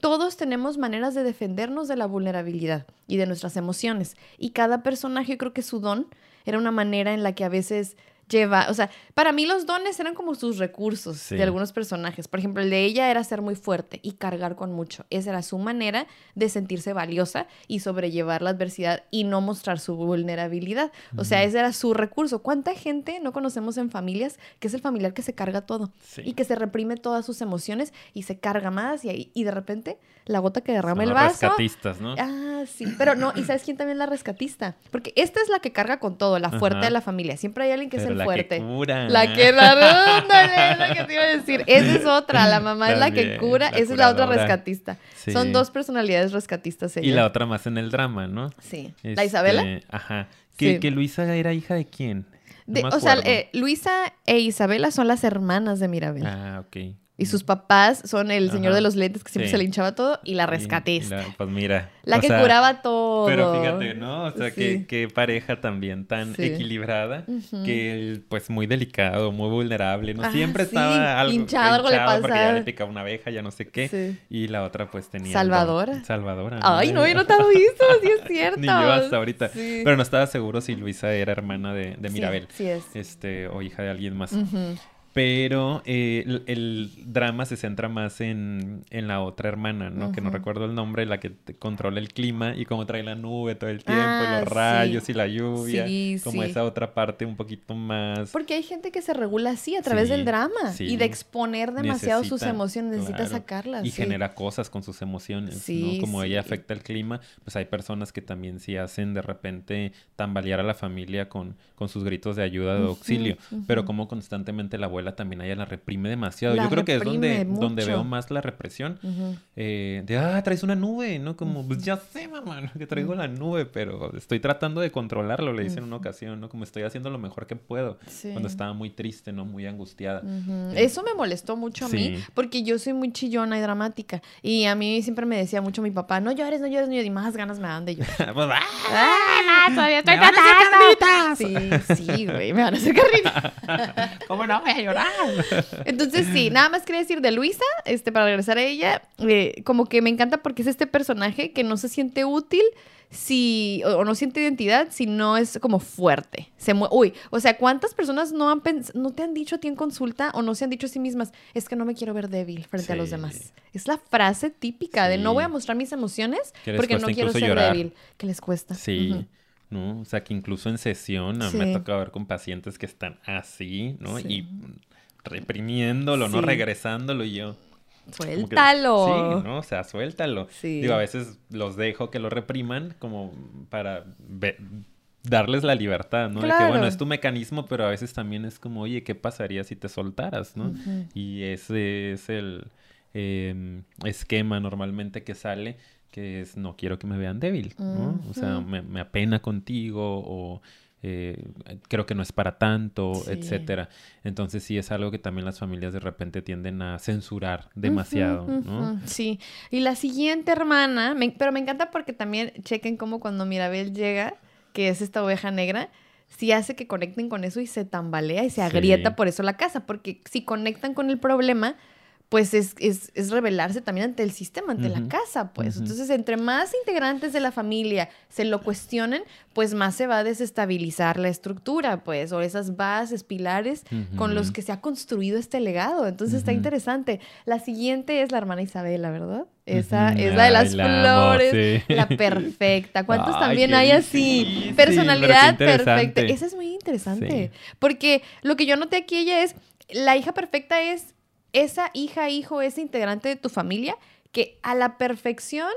todos tenemos maneras de defendernos de la vulnerabilidad y de nuestras emociones. Y cada personaje, yo creo que su don era una manera en la que a veces lleva, o sea, para mí los dones eran como sus recursos Sí. de algunos personajes. Por ejemplo, el de ella era ser muy fuerte y cargar con mucho. Esa era su manera de sentirse valiosa y sobrellevar la adversidad y no mostrar su vulnerabilidad. O sea, ese era su recurso. ¿Cuánta gente no conocemos en familias que es el familiar que se carga todo Sí. y que se reprime todas sus emociones y se carga más y, ahí- y de repente la gota que derrama Son el vaso? rescatistas, ¿no? Ah, sí, pero no, ¿y sabes quién también la rescatista? Porque esta es la que carga con todo, la fuerte Ajá. de la familia. Siempre hay alguien que es el la fuerte. que cura. La que la es la que te iba a decir. Esa es otra, la mamá es la que cura, la esa es la otra rescatista. Sí. Son dos personalidades rescatistas Y ella. la otra más en el drama, ¿no? Sí. Este, ¿La Isabela? Ajá. Que, Sí. que Luisa era hija de quién? No De- me o sea, eh, Luisa e Isabela son las hermanas de Mirabel. Ah, ok. Y sus papás son el señor Ajá. de los lentes que siempre Sí. se le hinchaba todo y la y la- pues mira. La que sea, curaba todo. Pero fíjate, ¿no? O sea, Sí. que pareja también tan Sí. equilibrada, que él, pues muy delicado, muy vulnerable, ¿no? Ah, Siempre estaba algo hinchado, algo le porque ya pasaba. le picaba una abeja, ya no sé qué. Y la otra pues tenía... Salvadora. Salvadora. Ay, no, no he visto, sí es cierto. Ni yo hasta ahorita. Pero no estaba seguro si Luisa era hermana de, Mirabel. Sí, es. Este, o hija de alguien más. Ujú. Pero eh, el, el drama se centra más en, en la otra hermana, ¿no? Que no recuerdo el nombre, la que controla el clima y cómo trae la nube todo el tiempo, Ah, y los sí. rayos y la lluvia. Sí, como sí. esa otra parte un poquito más... Porque hay gente que se regula así a través Sí, del drama sí. y de exponer demasiado sus Necesita, emociones, necesita claro. sacarlas. Y sí. genera cosas con sus emociones, Sí, ¿no? Como sí. ella afecta el clima, pues hay personas que también sí hacen de repente tambalear a la familia con, con sus gritos de ayuda, de auxilio. Pero ujú. como constantemente la abuela también a ella la reprime demasiado. La Yo creo que es donde, donde veo más la represión. Eh, de, ah, traes una nube, ¿no? Como, pues ya sé, mamá, ¿no? que traigo la nube, pero estoy tratando de controlarlo, le dice en una ocasión, ¿no? Como estoy haciendo lo mejor que puedo. Sí. Cuando estaba muy triste, ¿no? Muy angustiada. Ujú. Eso me molestó mucho a mí, porque yo soy muy chillona y dramática. Y a mí siempre me decía mucho mi papá, no llores, no llores, no llores. Y más ganas me dan de llorar. Pues, ¡ah! ¡Ah! Todavía estoy ¡Me van a hacer tratando. Sí, sí, güey, me van a hacer carnitas. ¿Cómo no voy a llorar? Entonces, sí, nada más quería decir de Luisa, este, para regresar a ella, eh, como que me encanta porque es este personaje que no se siente útil si, o, o no siente identidad si no es como fuerte. Se Uy, o sea, ¿cuántas personas no, han pens- no te han dicho a ti en consulta o no se han dicho a sí mismas, es que no me quiero ver débil frente a los demás? Es la frase típica de no voy a mostrar mis emociones porque no quiero ser llorar. débil. Que les cuesta. Sí. ¿No? O sea, que incluso en sesión a mí me Sí. toca ver con pacientes que están así, ¿no? Sí. Y reprimiéndolo, ¿no? Regresándolo y yo. que- Suéltalo. Sí, ¿no? O sea, suéltalo. Sí. Digo, a veces los dejo que lo repriman como para darles la libertad, ¿no? De que, bueno, es tu mecanismo, pero a veces también es como, oye, ¿qué pasaría si te soltaras, no? Y ese es el eh, esquema normalmente que sale, que es no quiero que me vean débil, ¿no? O sea, me, me apena contigo o eh, creo que no es para tanto, Sí. etcétera. Entonces sí es algo que también las familias de repente tienden a censurar demasiado, Sí. Y la siguiente hermana, me- pero me encanta porque también chequen cómo cuando Mirabel llega, que es esta oveja negra, sí hace que conecten con eso y se tambalea y se Sí. agrieta por eso la casa, porque si conectan con el problema, pues es, es, es rebelarse también ante el sistema, ante la casa, pues. Entonces, entre más integrantes de la familia se lo cuestionen, pues más se va a desestabilizar la estructura, pues, o esas bases, pilares con los que se ha construido este legado. Entonces, está interesante. La siguiente es la hermana Isabela, ¿verdad? Esa es la de las Ay, la amo, flores, sí. la perfecta. ¿Cuántos Ay, también hay así? Personalidad perfecta. Esa es muy interesante. Sí. Porque lo que yo noté aquí ella es, la hija perfecta es esa hija, hijo, ese integrante de tu familia que a la perfección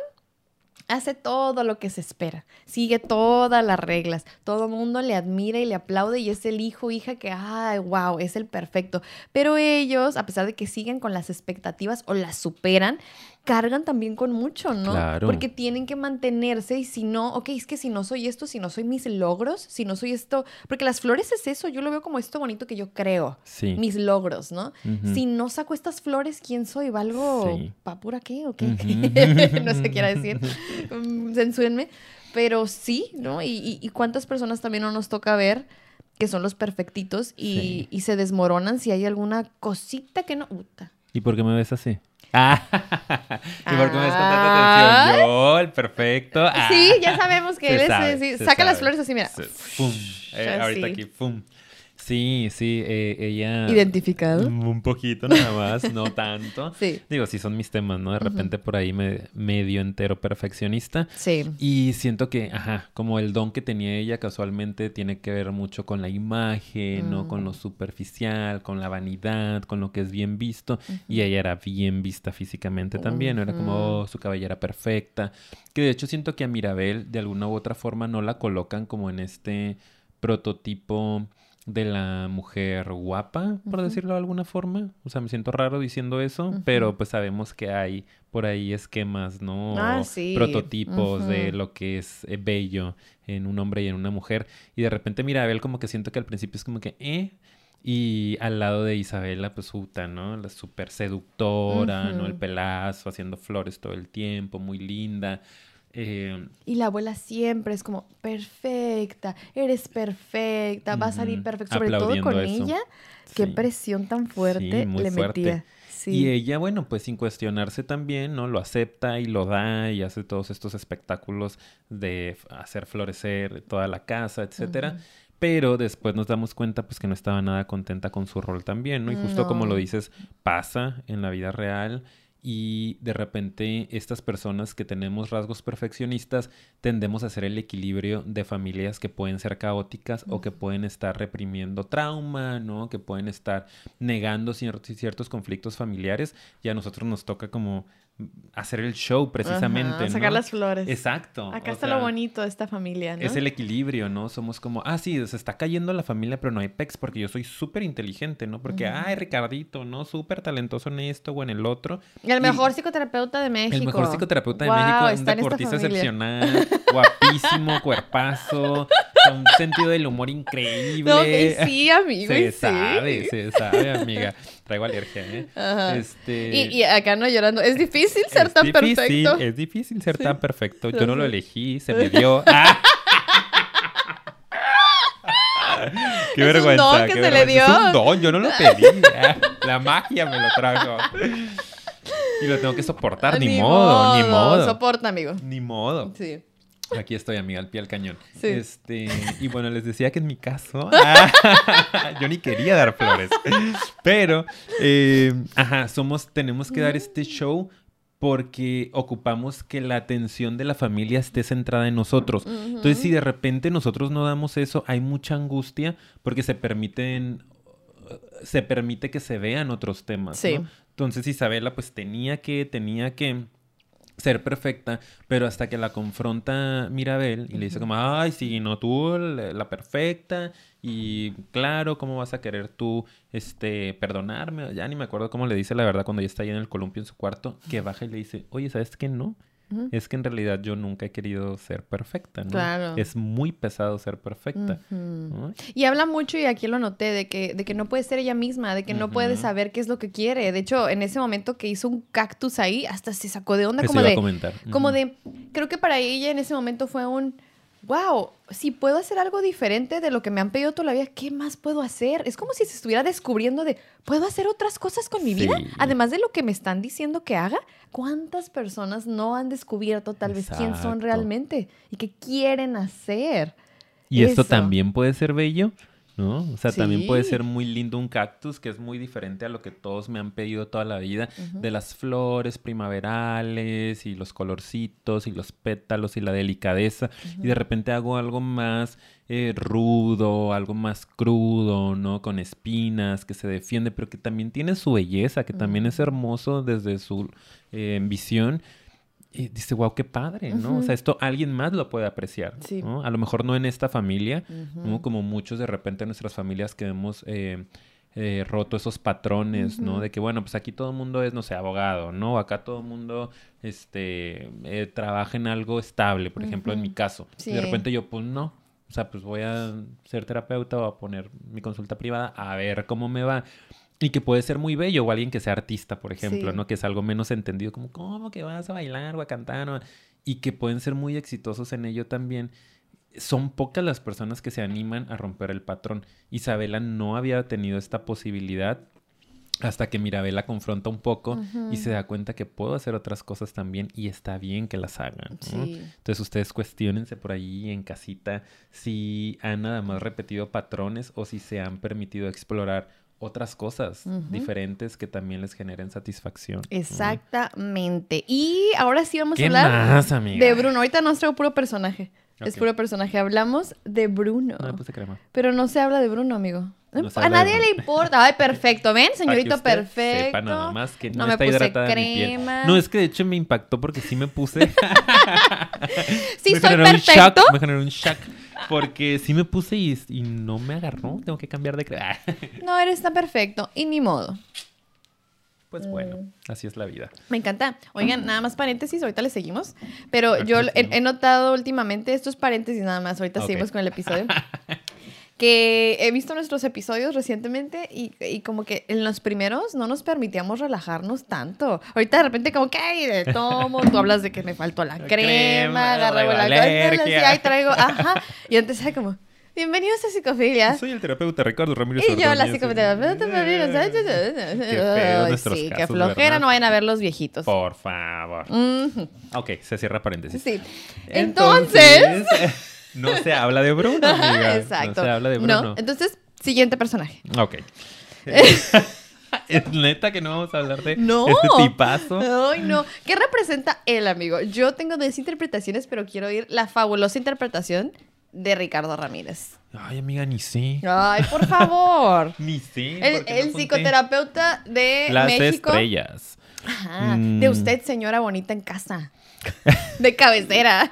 hace todo lo que se espera, sigue todas las reglas, todo el mundo le admira y le aplaude y es el hijo, hija que, ay, wow, es el perfecto. Pero ellos, a pesar de que siguen con las expectativas o las superan, cargan también con mucho, ¿no? Claro. Porque tienen que mantenerse y si no, ok, es que si no soy esto, si no soy mis logros, si no soy esto, porque las flores es eso, yo lo veo como esto bonito que yo creo, Sí. mis logros, ¿no? Si no saco estas flores, ¿quién soy? ¿Valgo Sí. pa' pura qué o qué? No sé qué quiera decir. Mm, Censúrenme. Pero sí, ¿no? Y, y- y cuántas personas también no nos toca ver que son los perfectitos y, Sí. y se desmoronan si hay alguna cosita que no. Uta. ¿Y por qué me ves así? Ah, ¿Y por qué me tanta Ah. atención? Yo, el perfecto. Ah. Sí, ya sabemos que él es. sabe, sí, saca las sabe. flores así, mira. Pum. Eh, ahorita aquí, pum. Sí, sí, eh, ella... Identificado. Un poquito nada más, no tanto. Sí. Digo, sí son mis temas, ¿no? De repente por ahí me medio entero perfeccionista. Sí. Y siento que, ajá, como el don que tenía ella casualmente tiene que ver mucho con la imagen, ¿no? Con lo Mm. superficial, con la vanidad, con lo que es bien visto. Y ella era bien vista físicamente también, era como oh, su cabellera perfecta. Que de hecho siento que a Mirabel de alguna u otra forma no la colocan como en este prototipo de la mujer guapa, por decirlo de alguna forma. O sea, me siento raro diciendo eso, pero pues sabemos que hay por ahí esquemas, ¿no? Ah, sí. Prototipos de lo que es eh, bello en un hombre y en una mujer. Y de repente Mirabel como que siento que al principio es como que, ¿eh? Y al lado de Isabela, pues puta, ¿no? La súper seductora, ¿no? El pelazo, haciendo flores todo el tiempo, muy linda. Eh, Y la abuela siempre es como, perfecta, eres perfecta, va a salir Ujú. perfecto. Sobre todo con eso. ella, qué presión tan fuerte Sí, muy le fuerte. metía. Sí. Y ella, bueno, pues sin cuestionarse también, ¿no? Lo acepta y lo da y hace todos estos espectáculos de hacer florecer toda la casa, etcétera. Pero después nos damos cuenta, pues, que no estaba nada contenta con su rol también, ¿no? Y justo como No. lo dices, pasa en la vida real y de repente estas personas que tenemos rasgos perfeccionistas tendemos a hacer el equilibrio de familias que pueden ser caóticas o que pueden estar reprimiendo trauma, ¿no? Que pueden estar negando cier- ciertos conflictos familiares y a nosotros nos toca como hacer el show precisamente, Ajá, ¿no? sacar las flores. Exacto. Acá está sea, lo bonito de esta familia, ¿no? es el equilibrio, ¿no? Somos como, ah, sí, se está cayendo la familia, pero no hay pex porque yo soy súper inteligente, ¿no? Porque, ay, Ricardito, ¿no? Súper talentoso en esto o en el otro. Y el y- mejor psicoterapeuta de México. El mejor psicoterapeuta de Guau, México, un deportista excepcional, guapísimo, cuerpazo, un sentido del humor increíble. No, que sí, amigo, se sí. sabe, se sabe, amiga. Traigo alergia, ¿eh? Ajá. Este... Y, y acá no llorando. Es difícil ser es tan difícil, perfecto. Es difícil ser Sí. tan perfecto. Yo no lo elegí, se me dio. ¡Ah! Qué Es un vergüenza. don que qué se le vergüenza. Es un dio. don, yo no lo pedí. ah, La magia me lo trajo. Y lo tengo que soportar, ni, modo, ni modo. Soporta, amigo. Ni modo. Sí. Aquí estoy, amiga, al pie del cañón. Sí. Este, y bueno, les decía que en mi caso, ah, yo ni quería dar flores. Pero, eh, ajá, somos, tenemos que dar este show porque ocupamos que la atención de la familia esté centrada en nosotros. Entonces, si de repente nosotros no damos eso, hay mucha angustia porque se permiten se permite que se vean otros temas. Sí. ¿no? Entonces Isabela pues tenía que, tenía que ser perfecta, pero hasta que la confronta Mirabel y le dice como, ay, sí, no, tú la, la perfecta y claro, ¿cómo vas a querer tú, este, perdonarme? Ya ni me acuerdo cómo le dice la verdad cuando ella está ahí en el columpio en su cuarto, que baja y le dice, oye, ¿sabes qué? No, Es que en realidad yo nunca he querido ser perfecta, ¿no? Claro. Es muy pesado ser perfecta. Y habla mucho, y aquí lo noté, de que, de que no puede ser ella misma, de que no puede saber qué es lo que quiere. De hecho, en ese momento que hizo un cactus ahí, hasta se sacó de onda, Eso como iba a de, comentar. como de, creo que para ella en ese momento fue un, wow, si puedo hacer algo diferente de lo que me han pedido toda la vida, ¿qué más puedo hacer? Es como si se estuviera descubriendo de, ¿puedo hacer otras cosas con mi vida? Además de lo que me están diciendo que haga, ¿cuántas personas no han descubierto tal vez quién son realmente y qué quieren hacer? Y esto también puede ser bello, ¿no? O sea, también puede ser muy lindo un cactus, que es muy diferente a lo que todos me han pedido toda la vida, de las flores primaverales y los colorcitos y los pétalos y la delicadeza. Y de repente hago algo más eh, rudo, algo más crudo, ¿no? Con espinas, que se defiende, pero que también tiene su belleza, que también es hermoso desde su eh, visión. Y dice, wow, qué padre, ¿no? O sea, esto alguien más lo puede apreciar. Sí. ¿no? A lo mejor no en esta familia. Como muchos de repente en nuestras familias que hemos eh, eh, roto esos patrones, ¿no? De que, bueno, pues aquí todo el mundo es, no sé, abogado, ¿no? Acá todo el mundo este, eh, trabaja en algo estable, por ejemplo, en mi caso. Y de repente yo, pues no. O sea, pues voy a ser terapeuta o a poner mi consulta privada a ver cómo me va. Y que puede ser muy bello, o alguien que sea artista, por ejemplo, Sí. ¿no? Que es algo menos entendido, como, ¿cómo que vas a bailar o a cantar? o a-?" Y que pueden ser muy exitosos en ello también. Son pocas las personas que se animan a romper el patrón. Isabela no había tenido esta posibilidad hasta que Mirabel la confronta un poco y se da cuenta que puedo hacer otras cosas también y está bien que las hagan. ¿no? Sí. Entonces ustedes cuestionense por ahí en casita si han nada más repetido patrones o si se han permitido explorar otras cosas diferentes que también les generen satisfacción. Exactamente. Y ahora sí vamos a ¿Qué hablar más, amiga? de Bruno. Ahorita no traigo puro personaje. Es puro personaje. Hablamos de Bruno. No me puse crema. Pero no se habla de Bruno, amigo. No a nadie Bruno. le importa. Ay, perfecto. ¿Ven, señorito perfecto? Sepa nada más que no, No me está puse hidratada mi piel. crema. No, es que de hecho me impactó porque sí me puse. Sí, me soy generó un perfecto. shock, me generó un shock. Porque sí me puse y, y no me agarró. Tengo que cambiar de crema. No, eres tan perfecto. Y ni modo. Pues bueno, así es la vida. Me encanta. Oigan, nada más paréntesis, ahorita le seguimos. Pero yo he, notado últimamente estos paréntesis nada más. Ahorita seguimos con el episodio. que he visto nuestros episodios recientemente y, y como que en los primeros no nos permitíamos relajarnos tanto. Ahorita de repente como que, ay, de tomo, tú hablas de que me faltó la La crema, agarré la la ahí traigo, ajá. Y antes era como, bienvenidos a Psicofilia. Soy el terapeuta Ricardo Ramírez Y yo la psicoterapeuta. Ay, nuestros Sí, qué casos, flojera, ¿verdad? no vayan a ver los viejitos. Por favor. Ok, se cierra paréntesis. Sí. Entonces. no se habla de Bruno, amiga. Exacto. No se habla de Bruno. No, entonces, siguiente personaje. Ok. es neta que no vamos a hablar de No. este tipazo. Ay, no. ¿Qué representa él, amigo? Yo tengo dos interpretaciones, pero quiero oír la fabulosa interpretación de Ricardo Ramírez. Ay, amiga, ni sé. Ay, por favor. Ni sé. El, no psicoterapeuta de Las México. estrellas. Ajá, Mm. De usted, señora bonita en casa. De cabecera.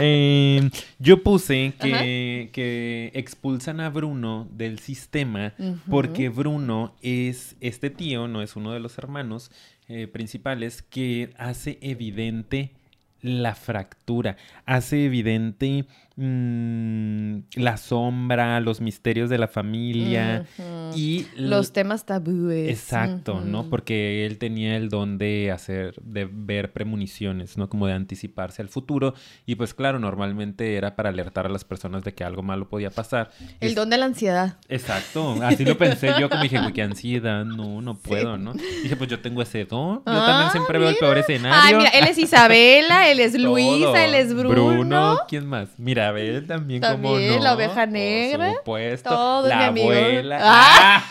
Eh, yo puse que, que expulsan a Bruno del sistema porque Bruno es este tío, no es uno de los hermanos eh, principales, que hace evidente la fractura, hace evidente mm, la sombra, los misterios de la familia y Los temas tabúes. Exacto, ¿no? Porque él tenía el don de hacer, de ver premoniciones, ¿no? Como de anticiparse al futuro. Y pues claro, normalmente era para alertar a las personas de que algo malo podía pasar. El Es- don de la ansiedad. Exacto, así lo pensé yo, como dije, güey, qué ansiedad, no, no puedo, ¿no? Dije, pues yo tengo ese don, yo Ah, también siempre veo el mira. peor escenario. Ay, mira, él es Isabela, él es Luisa, Todo. él es Bruno. ¿quién más? Mirabel también, como no. la oveja negra. Por supuesto. Todo es la mi amigo. abuela. Ah.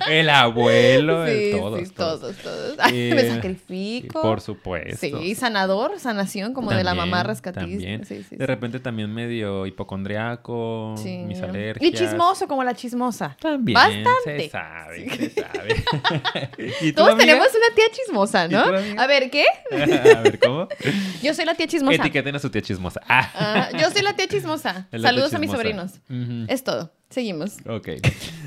el abuelo. el- Sí, todos, sí, todos. todos, todos. Eh, me sacrifico. Por supuesto. Sí, sanador, sanación, como de la mamá rescatista. Sí, sí, De repente también medio hipocondriaco, Sí. mis alergias. Y chismoso, como la chismosa. También. Bastante. Se sabe, se sabe. ¿Y tú, Todos amiga? tenemos una tía chismosa, ¿Y ¿no? tú? A ver, ¿qué? A ver, ¿cómo? Yo soy la tía chismosa. Etiqueten a su tía chismosa. Ah. Ah, yo soy la tía chismosa. Tía Saludos a mis sobrinos. Es todo. Seguimos. Ok.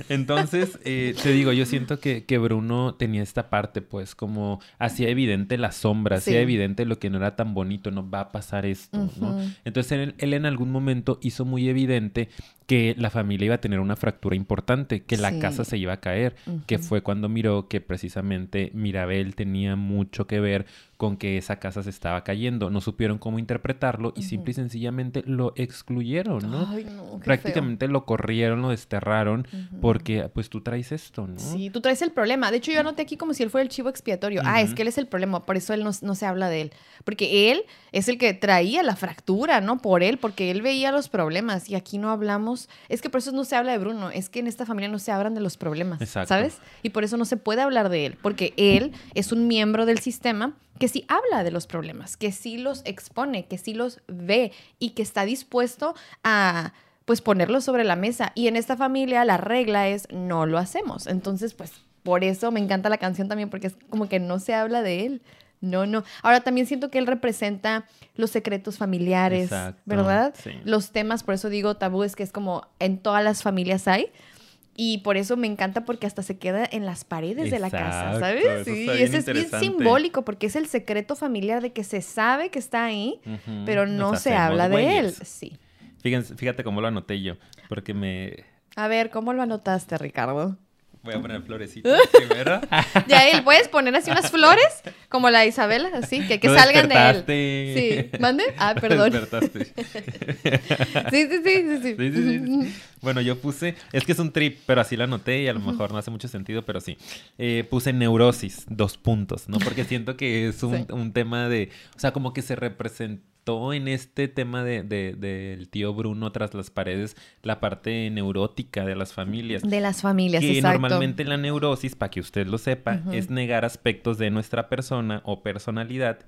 Entonces, eh, te digo, yo siento que, que Bruno tenía esta parte, pues, como hacía evidente la sombra, hacía Sí. evidente lo que no era tan bonito, no va a pasar esto, ¿no? Ujú. Entonces, él, él en algún momento hizo muy evidente que la familia iba a tener una fractura importante, que la Sí. casa se iba a caer, que Ujú. fue cuando miró que precisamente Mirabel tenía mucho que ver con que esa casa se estaba cayendo. No supieron cómo interpretarlo y simple y sencillamente lo excluyeron, ¿no? Ay, no, qué feo. Prácticamente lo corrieron, lo desterraron, Ujú. porque pues tú traes esto, ¿no? Sí, tú traes el problema. De hecho, yo anoté aquí como si él fuera el chivo expiatorio. Ah, es que él es el problema, por eso él no, no se habla de él. Porque él es el que traía la fractura, ¿no? Por él, porque él veía los problemas y aquí no hablamos. Es que por eso no se habla de Bruno, es que en esta familia no se hablan de los problemas, Exacto. ¿sabes? Y por eso no se puede hablar de él, porque él es un miembro del sistema que sí habla de los problemas, que sí los expone, que sí los ve y que está dispuesto a pues ponerlos sobre la mesa. Y en esta familia la regla es no lo hacemos. Entonces, pues por eso me encanta la canción también, porque es como que no se habla de él. No, no. Ahora también siento que él representa los secretos familiares, Exacto, ¿verdad? sí. Los temas, por eso digo tabú, es que es como en todas las familias hay. Y por eso me encanta porque hasta se queda en las paredes de la casa, ¿sabes? Sí, y ese es bien simbólico porque es el secreto familiar de que se sabe que está ahí, pero no se habla de él. Sí. Fíjense, fíjate cómo lo anoté yo, porque me... A ver, ¿cómo lo anotaste, Ricardo? Voy a poner florecitas primero. Ya él, ¿puedes poner así unas flores? Como la Isabela, así, que, que salgan de él. Sí. ¿Mande? Ah, perdón. despertaste. Sí, sí, sí, sí, sí. Bueno, yo puse, es que es un trip, pero así lo anoté y a lo mejor no hace mucho sentido, pero sí. Eh, puse neurosis, dos puntos, ¿no? Porque siento que es un, un tema de, o sea, como que se en este tema de, de- del tío Bruno tras las paredes la parte neurótica de las familias. De las familias, Que exacto. normalmente la neurosis, para que usted lo sepa, es negar aspectos de nuestra persona o personalidad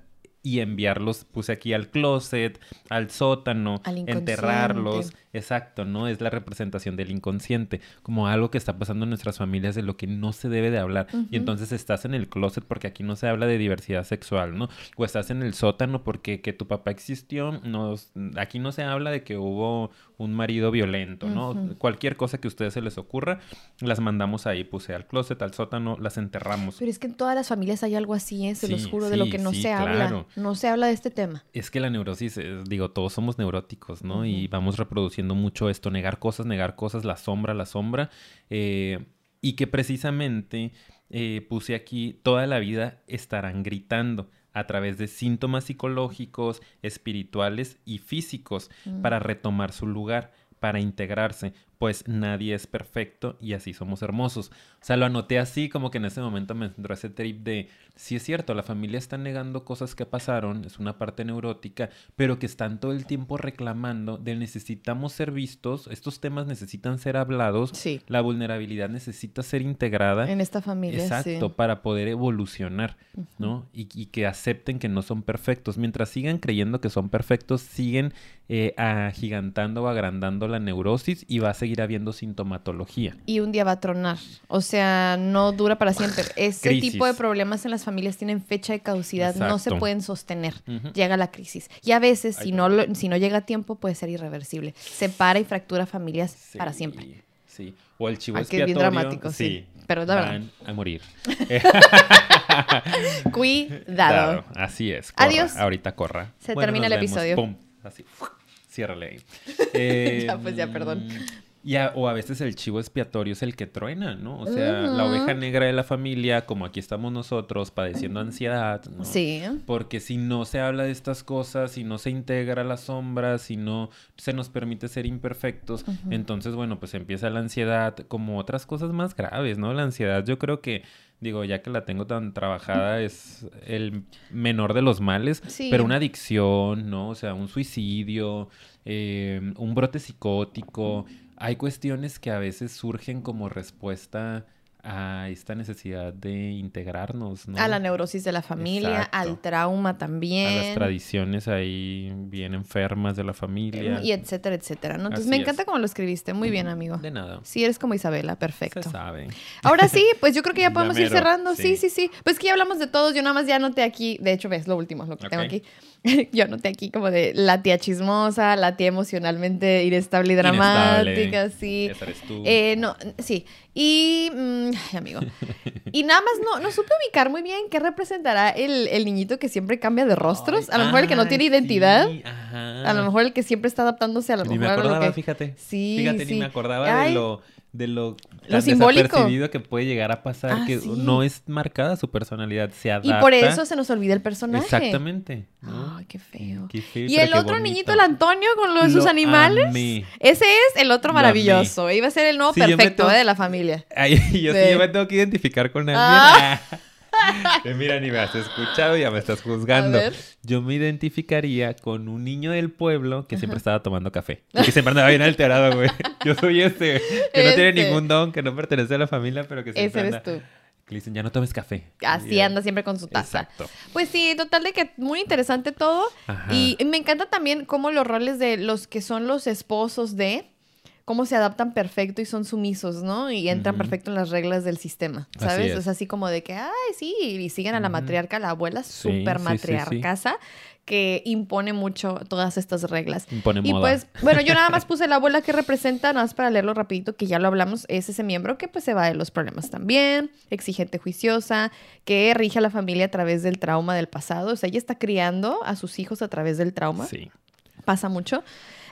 y enviarlos, puse aquí al closet, al sótano, Al enterrarlos. Exacto, ¿no? Es la representación del inconsciente, como algo que está pasando en nuestras familias de lo que no se debe de hablar. Y entonces estás en el closet porque aquí no se habla de diversidad sexual, ¿no? O estás en el sótano porque que tu papá existió, no, aquí no se habla de que hubo un marido violento, ¿no? Cualquier cosa que a ustedes se les ocurra, las mandamos ahí, puse al closet, al sótano, las enterramos. Pero es que en todas las familias hay algo así, ¿eh? se los Sí, juro, de lo que no sí, se habla. No se habla de este tema. Es que la neurosis, digo, todos somos neuróticos, ¿no? Y vamos reproduciendo mucho esto, negar cosas, negar cosas, la sombra, la sombra. eh, y que precisamente eh, puse aquí, toda la vida estarán gritando a través de síntomas psicológicos, espirituales y físicos Mm. para retomar su lugar, para integrarse, pues nadie es perfecto y así somos hermosos. O sea, lo anoté así como que en ese momento me entró ese trip de, sí es cierto, la familia está negando cosas que pasaron, es una parte neurótica, pero que están todo el tiempo reclamando de necesitamos ser vistos, estos temas necesitan ser hablados, Sí. la vulnerabilidad necesita ser integrada. En esta familia, Exacto, sí. para poder evolucionar, ¿no? Y, y que acepten que no son perfectos. Mientras sigan creyendo que son perfectos, siguen eh, agigantando o agrandando la neurosis y va a seguir habiendo sintomatología. Y un día va a tronar. O sea, no dura para siempre. Ese Crisis. tipo de problemas en las familias tienen fecha de caducidad, no se pueden sostener. Llega la crisis. Y a veces, Ay, si no, lo- si no llega a tiempo, puede ser irreversible. Separa y fractura familias para Sí, siempre. Sí. O el chivo es bien dramático, sí. Pero es la verdad. van a morir. Cuidado. Claro, así es. corra, Adiós. Ahorita corra. Se termina el vemos. episodio. Pum. Así. Ciérrale ahí. Eh, Ya, pues ya, perdón. Y a- o a veces el chivo expiatorio es el que truena, ¿no? O sea, la oveja negra de la familia, como aquí estamos nosotros, padeciendo ansiedad, ¿no? Sí. Porque si no se habla de estas cosas, si no se integra la sombra, si no se nos permite ser imperfectos, entonces, bueno, pues empieza la ansiedad como otras cosas más graves, ¿no? La ansiedad yo creo que, digo, ya que la tengo tan trabajada, es el menor de los males, Sí. pero una adicción, ¿no? O sea, un suicidio, eh, un brote psicótico, hay cuestiones que a veces surgen como respuesta a esta necesidad de integrarnos, ¿no? A la neurosis de la familia, Exacto. al trauma a también. las tradiciones ahí bien enfermas de la familia. Y etcétera, etcétera. ¿no? Entonces Así me es. encanta cómo lo escribiste. Muy bien, amigo. De nada. Sí, eres como Isabela, perfecto. Se sabe. Ahora sí, pues yo creo que ya Ya podemos ir cerrando. Sí. sí, sí. sí, Pues que ya hablamos de todos. Yo nada más ya anoté aquí. De hecho, ves, lo último es lo que tengo aquí. yo anoté aquí como de la tía chismosa, la tía emocionalmente inestable y dramática, sí. Esa eres tú. Eh, no, sí. Y, mm, ay, amigo. Y nada más no, no supe ubicar muy bien qué representará el, el niñito que siempre cambia de rostros. a lo mejor el que no tiene identidad. ajá. A lo mejor el que siempre está adaptándose a lo Ni me mejor a lo acordaba, que... fíjate. Sí, Fíjate, sí. ni me acordaba Ay. de lo de lo, Lo simbólico. desapercibido que puede llegar a pasar, Ah, que sí. no es marcada su personalidad, se Y adapta. por eso se nos olvida el personaje. Exactamente. ¿no? Ay, qué feo. Qué feo, Y el otro niñito, el Antonio, con lo de sus animales. amé. Ese es el otro Lo maravilloso. Iba a ser el nuevo Sí, perfecto tengo- ¿eh? de la familia. Ay, yo sí, Sí. yo me tengo que identificar con alguien. Ah. Mira, ni me has escuchado, ya me estás juzgando. Yo me identificaría con un niño del pueblo que siempre estaba tomando café. Y que siempre andaba bien alterado, güey. Yo soy ese, que no tiene Ese. ningún don, que no pertenece a la familia, pero que siempre Ese eres anda- tú. Que le dicen, ya no tomes café. Así anda siempre con su taza. Exacto. Pues sí, total de que muy interesante todo. Ajá. Y me encanta también cómo los roles de los que son los esposos de cómo se adaptan perfecto y son sumisos, ¿no? Y entran perfecto en las reglas del sistema, Así ¿sabes? es. Así como de que, ay, sí, y siguen a la matriarca, la abuela súper sí, sí, sí. matriarcasa, que impone mucho todas estas reglas. Impone Y moda. pues, bueno, yo nada más puse la abuela que representa, nada más para leerlo rapidito, que ya lo hablamos, es ese miembro que pues se va de los problemas también, exigente, juiciosa, que rige a la familia a través del trauma del pasado, o sea, ella está criando a sus hijos a través del trauma, Sí. pasa mucho,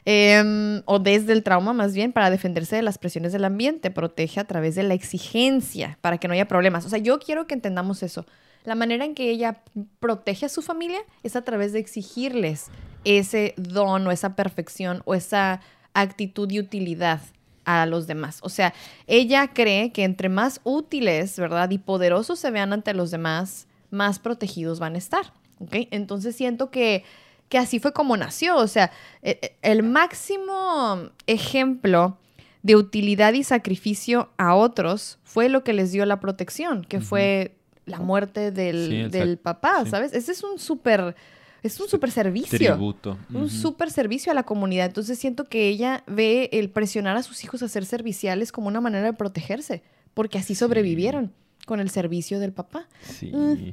Em, o desde el trauma más bien, para defenderse de las presiones del ambiente, protege a través de la exigencia, para que no haya problemas. O sea, yo quiero que entendamos eso. La manera en que ella protege a su familia es a través de exigirles ese don o esa perfección o esa actitud y utilidad a los demás. O sea, ella cree que entre más útiles, ¿verdad? Y poderosos se vean ante los demás, más protegidos van a estar. ¿Ok? Entonces siento que, que así fue como nació. O sea, e- e- el máximo ejemplo de utilidad y sacrificio a otros fue lo que les dio la protección, que fue la muerte del, Sí, del papá, Sí. ¿sabes? Ese es un súper, es un súper servicio Tributo. un súper servicio a la comunidad. Entonces siento que ella ve el presionar a sus hijos a ser serviciales como una manera de protegerse, porque así Sí. sobrevivieron con el servicio del papá. Sí. Mm.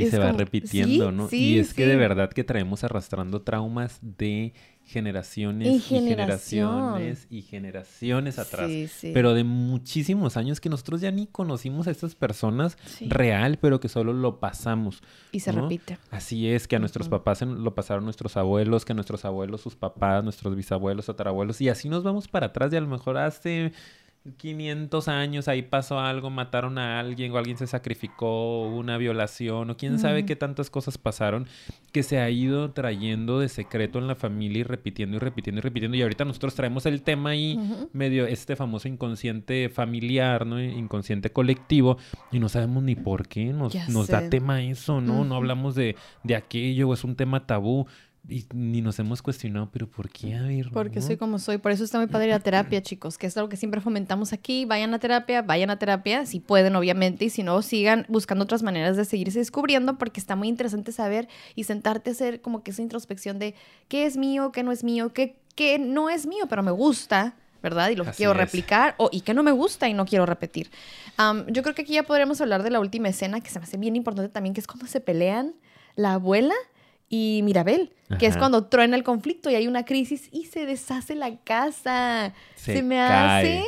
Y Es se va repitiendo, sí, ¿no? sí, y es que de verdad que traemos arrastrando traumas de generaciones Y y, generación. generaciones y generaciones atrás. Sí, sí. Pero de muchísimos años que nosotros ya ni conocimos a estas personas real, pero que solo lo pasamos. y se ¿no? repite. Así es, que a nuestros papás lo pasaron nuestros abuelos, que a nuestros abuelos sus papás, nuestros bisabuelos, tatarabuelos, y así nos vamos para atrás y a lo mejor hace 500 años ahí pasó algo, mataron a alguien o alguien se sacrificó, hubo una violación o quién sabe qué tantas cosas pasaron que se ha ido trayendo de secreto en la familia y repitiendo y repitiendo y repitiendo. Y ahorita nosotros traemos el tema ahí medio este famoso inconsciente familiar, ¿no? Inconsciente colectivo y no sabemos ni por qué nos, nos da tema eso, ¿no? No hablamos de, de aquello, es un tema tabú y ni nos hemos cuestionado, pero ¿por qué? A ver, Porque ¿no? soy como soy. Por eso está muy padre la terapia, chicos, que es algo que siempre fomentamos aquí. Vayan a terapia, vayan a terapia, si pueden, obviamente, y si no, sigan buscando otras maneras de seguirse descubriendo, porque está muy interesante saber y sentarte a hacer como que esa introspección de qué es mío, qué no es mío, qué, qué no es mío, pero me gusta. ¿Verdad? Y lo quiero replicar, o, y que no me gusta y no quiero repetir. Yo creo que aquí ya podríamos hablar de la última escena, que se me hace bien importante también, que es cuando se pelean la abuela y Mirabel, que es cuando truena el conflicto y hay una crisis y se deshace la casa. Se, Se me cae. hace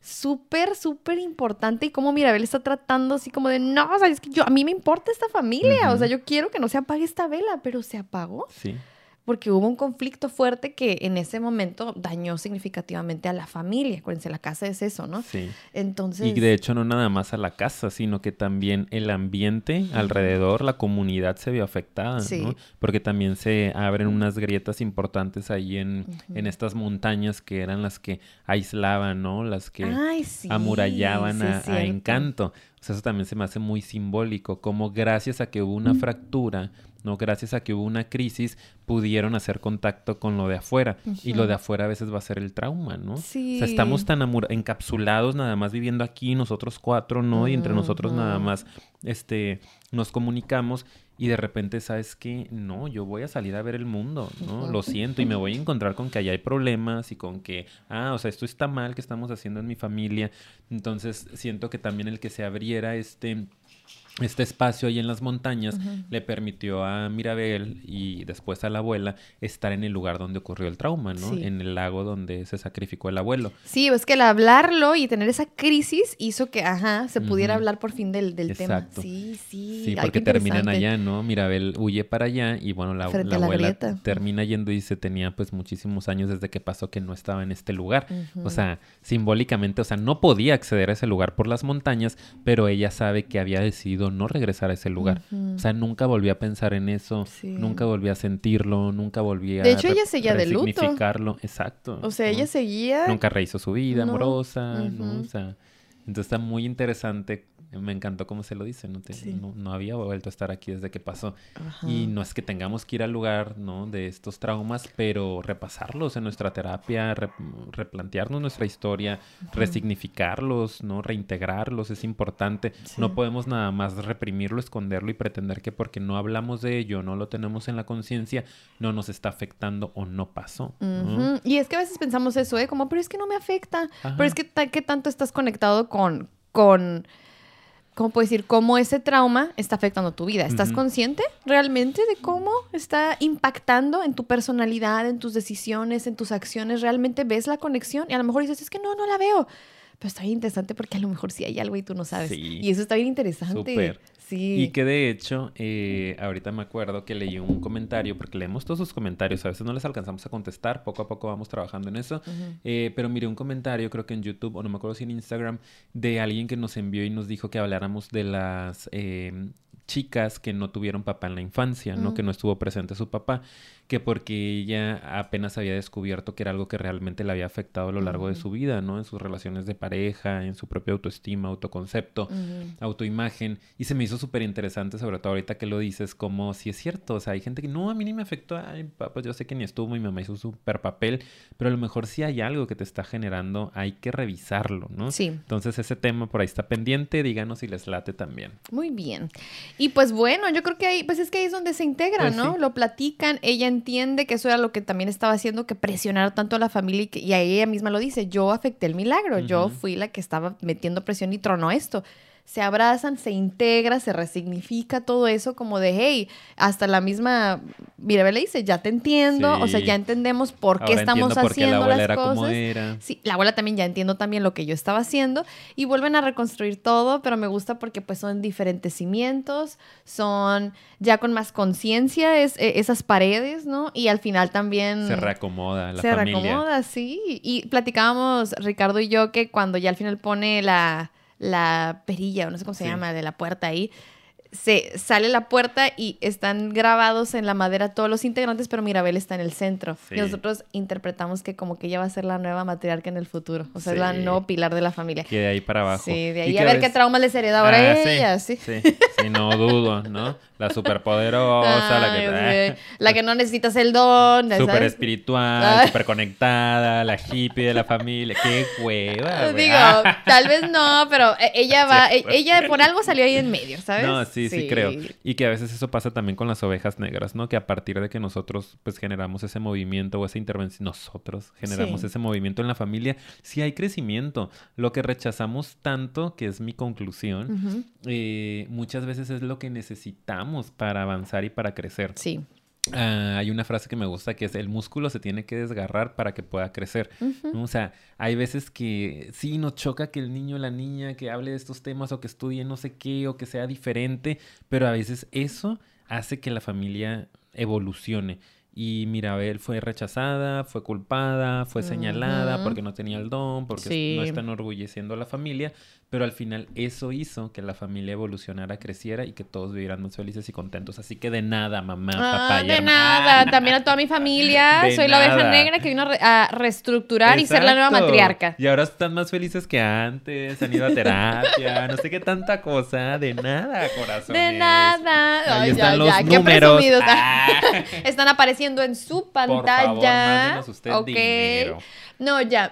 súper, súper importante y cómo Mirabel está tratando así como de, no, o sea, es que yo, a mí me importa esta familia, o sea, yo quiero que no se apague esta vela, pero se apagó Sí. Porque hubo un conflicto fuerte que en ese momento dañó significativamente a la familia. Acuérdense, la casa es eso, ¿no? Sí. Entonces... Y de hecho no nada más a la casa, sino que también el ambiente alrededor, la comunidad se vio afectada, Sí. ¿no? Porque también se abren unas grietas importantes ahí en, en estas montañas que eran las que aislaban, ¿no? Las que Ay, sí, amurallaban sí, a, encanto. O sea, eso también se me hace muy simbólico, como gracias a que hubo una fractura, ¿no? Gracias a que hubo una crisis, pudieron hacer contacto con lo de afuera. Y lo de afuera a veces va a ser el trauma, ¿no? Sí. O sea, estamos tan encapsulados nada más viviendo aquí, nosotros cuatro, ¿no? Y entre nosotros nada más, este, nos comunicamos y de repente, ¿sabes qué? No, yo voy a salir a ver el mundo, ¿no? Lo siento y me voy a encontrar con que allá hay problemas y con que, ah, o sea, esto está mal que estamos haciendo en mi familia. Entonces, siento que también el que se abriera este este espacio ahí en las montañas le permitió a Mirabel y después a la abuela estar en el lugar donde ocurrió el trauma, ¿no? Sí. En el lago donde se sacrificó el abuelo. Sí, es que el hablarlo y tener esa crisis hizo que, ajá, se pudiera hablar por fin del, del tema. Sí, sí. Sí, Ay, porque terminan allá, ¿no? Mirabel huye para allá y bueno, la, abuela termina yendo y se tenía pues muchísimos años desde que pasó que no estaba en este lugar. O sea, simbólicamente, o sea, no podía acceder a ese lugar por las montañas, pero ella sabe que había decidido no regresar a ese lugar. O sea, nunca volvió a pensar en eso, Sí. nunca volvió a sentirlo, nunca volvió De a hecho, ella seguía de luto. Exacto. O sea, ¿no? ella seguía. Nunca rehizo su vida No. amorosa, ¿no? Ujú. O sea, entonces está muy interesante. Me encantó cómo se lo dice, ¿no? Te- Sí. no, no había vuelto a estar aquí desde que pasó. Ajá. Y no es que tengamos que ir al lugar, ¿no? De estos traumas, pero repasarlos en nuestra terapia, re- replantearnos nuestra historia, resignificarlos, ¿no? Reintegrarlos es importante. Sí. No podemos nada más reprimirlo, esconderlo y pretender que porque no hablamos de ello, no lo tenemos en la conciencia, no nos está afectando o no pasó. Y es que a veces pensamos eso, ¿eh? Como, pero es que no me afecta. Ajá. Pero es que, ¿qué tanto estás conectado con, con, ¿cómo puedo decir? Cómo ese trauma está afectando tu vida. ¿Estás consciente realmente de cómo está impactando en tu personalidad, en tus decisiones, en tus acciones? ¿Realmente ves la conexión? Y a lo mejor dices, es que no, no la veo. Pero está bien interesante porque a lo mejor sí hay algo y tú no sabes. Sí. Y eso está bien interesante. Sí. Y que de hecho, eh, ahorita me acuerdo que leí un comentario, porque leemos todos sus comentarios, a veces no les alcanzamos a contestar, poco a poco vamos trabajando en eso, eh, pero miré un comentario, creo que en YouTube, o no me acuerdo si en Instagram, de alguien que nos envió y nos dijo que habláramos de las eh, chicas que no tuvieron papá en la infancia, ¿no? Mm. Que no estuvo presente su papá, que porque ella apenas había descubierto que era algo que realmente le había afectado a lo largo de su vida, ¿no? En sus relaciones de pareja, en su propia autoestima, autoconcepto autoimagen y se me hizo súper interesante, sobre todo ahorita que lo dices, como si es cierto, o sea, hay gente que no, a mí ni me afectó, ay, papá, yo sé que ni estuvo, mi mamá hizo un súper papel, pero a lo mejor si hay algo que te está generando, hay que revisarlo, ¿no? Sí. Entonces ese tema por ahí está pendiente, díganos si les late también. Muy bien. Y pues bueno, yo creo que ahí, pues es que ahí es donde se integra, Pues ¿no? sí. Lo platican, ella entiende que eso era lo que también estaba haciendo, que presionar tanto a la familia y, que, y a ella misma lo dice, yo afecté el milagro, yo fui la que estaba metiendo presión y tronó esto. Se abrazan, se integra, se resignifica todo eso como de, hey, hasta la misma, Mirabel le dice, ya te entiendo, o sea, ya entendemos por qué Ahora estamos entiendo por qué la haciendo abuela las era cosas. como era. Sí, la abuela también ya entiendo también lo que yo estaba haciendo y vuelven a reconstruir todo, pero me gusta porque pues son diferentes cimientos, son ya con más conciencia es, eh, esas paredes, ¿no? Y al final también Se reacomoda la se familia. reacomoda, sí. Y platicábamos Ricardo y yo que cuando ya al final pone la, la perilla, o no sé cómo se Sí. llama, de la puerta ahí, se sale la puerta y están grabados en la madera todos los integrantes, pero Mirabel está en el centro. Sí. Y nosotros interpretamos que como que ella va a ser la nueva matriarca en el futuro. O sea, es la nuevo pilar de la familia. Que de ahí para abajo. Sí, de Y ahí que a ver qué traumas les hereda ahora Ah, ella, sí. Sí, sí, no dudo, ¿no? La superpoderosa, la que... La que no necesitas el don, ¿sabes? Súper espiritual, Ay. súper conectada, la hippie de la familia. ¡Qué hueva! Digo, Ah. tal vez no, pero e- ella va, ella por algo salió ahí en medio, ¿sabes? No, sí, sí, creo. Y que a veces eso pasa también con las ovejas negras, ¿no? Que a partir de que nosotros pues generamos ese movimiento o esa intervención, nosotros generamos Sí. ese movimiento en la familia, sí hay crecimiento. Lo que rechazamos tanto, que es mi conclusión, eh, muchas veces es lo que necesitamos para avanzar y para crecer. Sí. Ah, hay una frase que me gusta que es el músculo se tiene que desgarrar para que pueda crecer. O sea, hay veces que sí nos choca que el niño o la niña que hable de estos temas o que estudie no sé qué o que sea diferente, pero a veces eso hace que la familia evolucione. Y Mirabel fue rechazada, fue culpada, fue señalada porque no tenía el don, porque Sí. no está enorgulleciendo a la familia, pero al final eso hizo que la familia evolucionara, creciera y que todos vivieran más felices y contentos. Así que de nada, mamá, Ah, papá y de nada, también a toda mi familia. De Soy la oveja negra que vino a, re- a reestructurar y ser la nueva matriarca. Y ahora están más felices que antes, han ido a terapia, no sé qué tanta cosa, de nada, corazón. De nada. Ahí Ay, ya, están los ya, qué números. presumidos. Ah. Están apareciendo en su Por pantalla. favor, mándenos usted Ok. dinero. No, ya.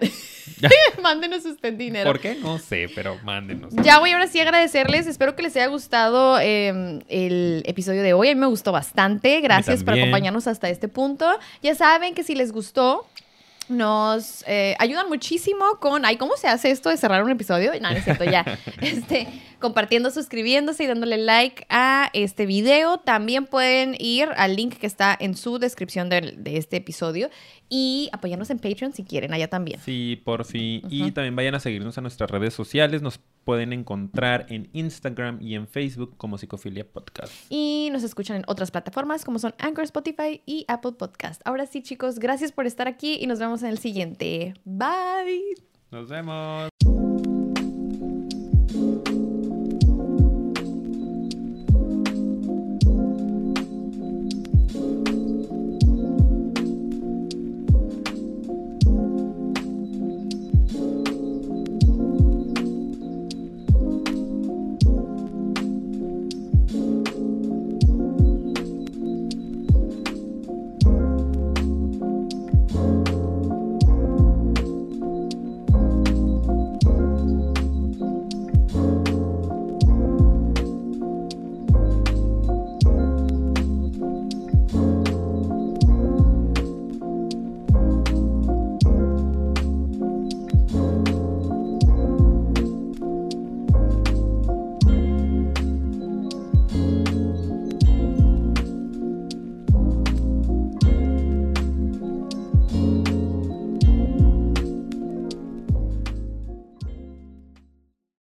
Mándenos usted dinero. ¿Por qué? No sé, pero mándenos. Ya voy ahora sí a agradecerles. Espero que les haya gustado eh, el episodio de hoy. A mí me gustó bastante. Gracias por acompañarnos hasta este punto. Ya saben que si les gustó, nos eh, ayudan muchísimo con, ay, ¿cómo se hace esto de cerrar un episodio? No, no es cierto, ya. Este, compartiendo, suscribiéndose y dándole like a este video. También pueden ir al link que está en su descripción de, de este episodio y apoyarnos en Patreon si quieren, allá también. Sí, por fin. Y también vayan a seguirnos en nuestras redes sociales. Nos pueden encontrar en Instagram y en Facebook como Psicofilia Podcast. Y nos escuchan en otras plataformas como son Anchor, Spotify y Apple Podcast. Ahora sí, chicos, gracias por estar aquí y nos vemos en el siguiente. Bye. Nos vemos.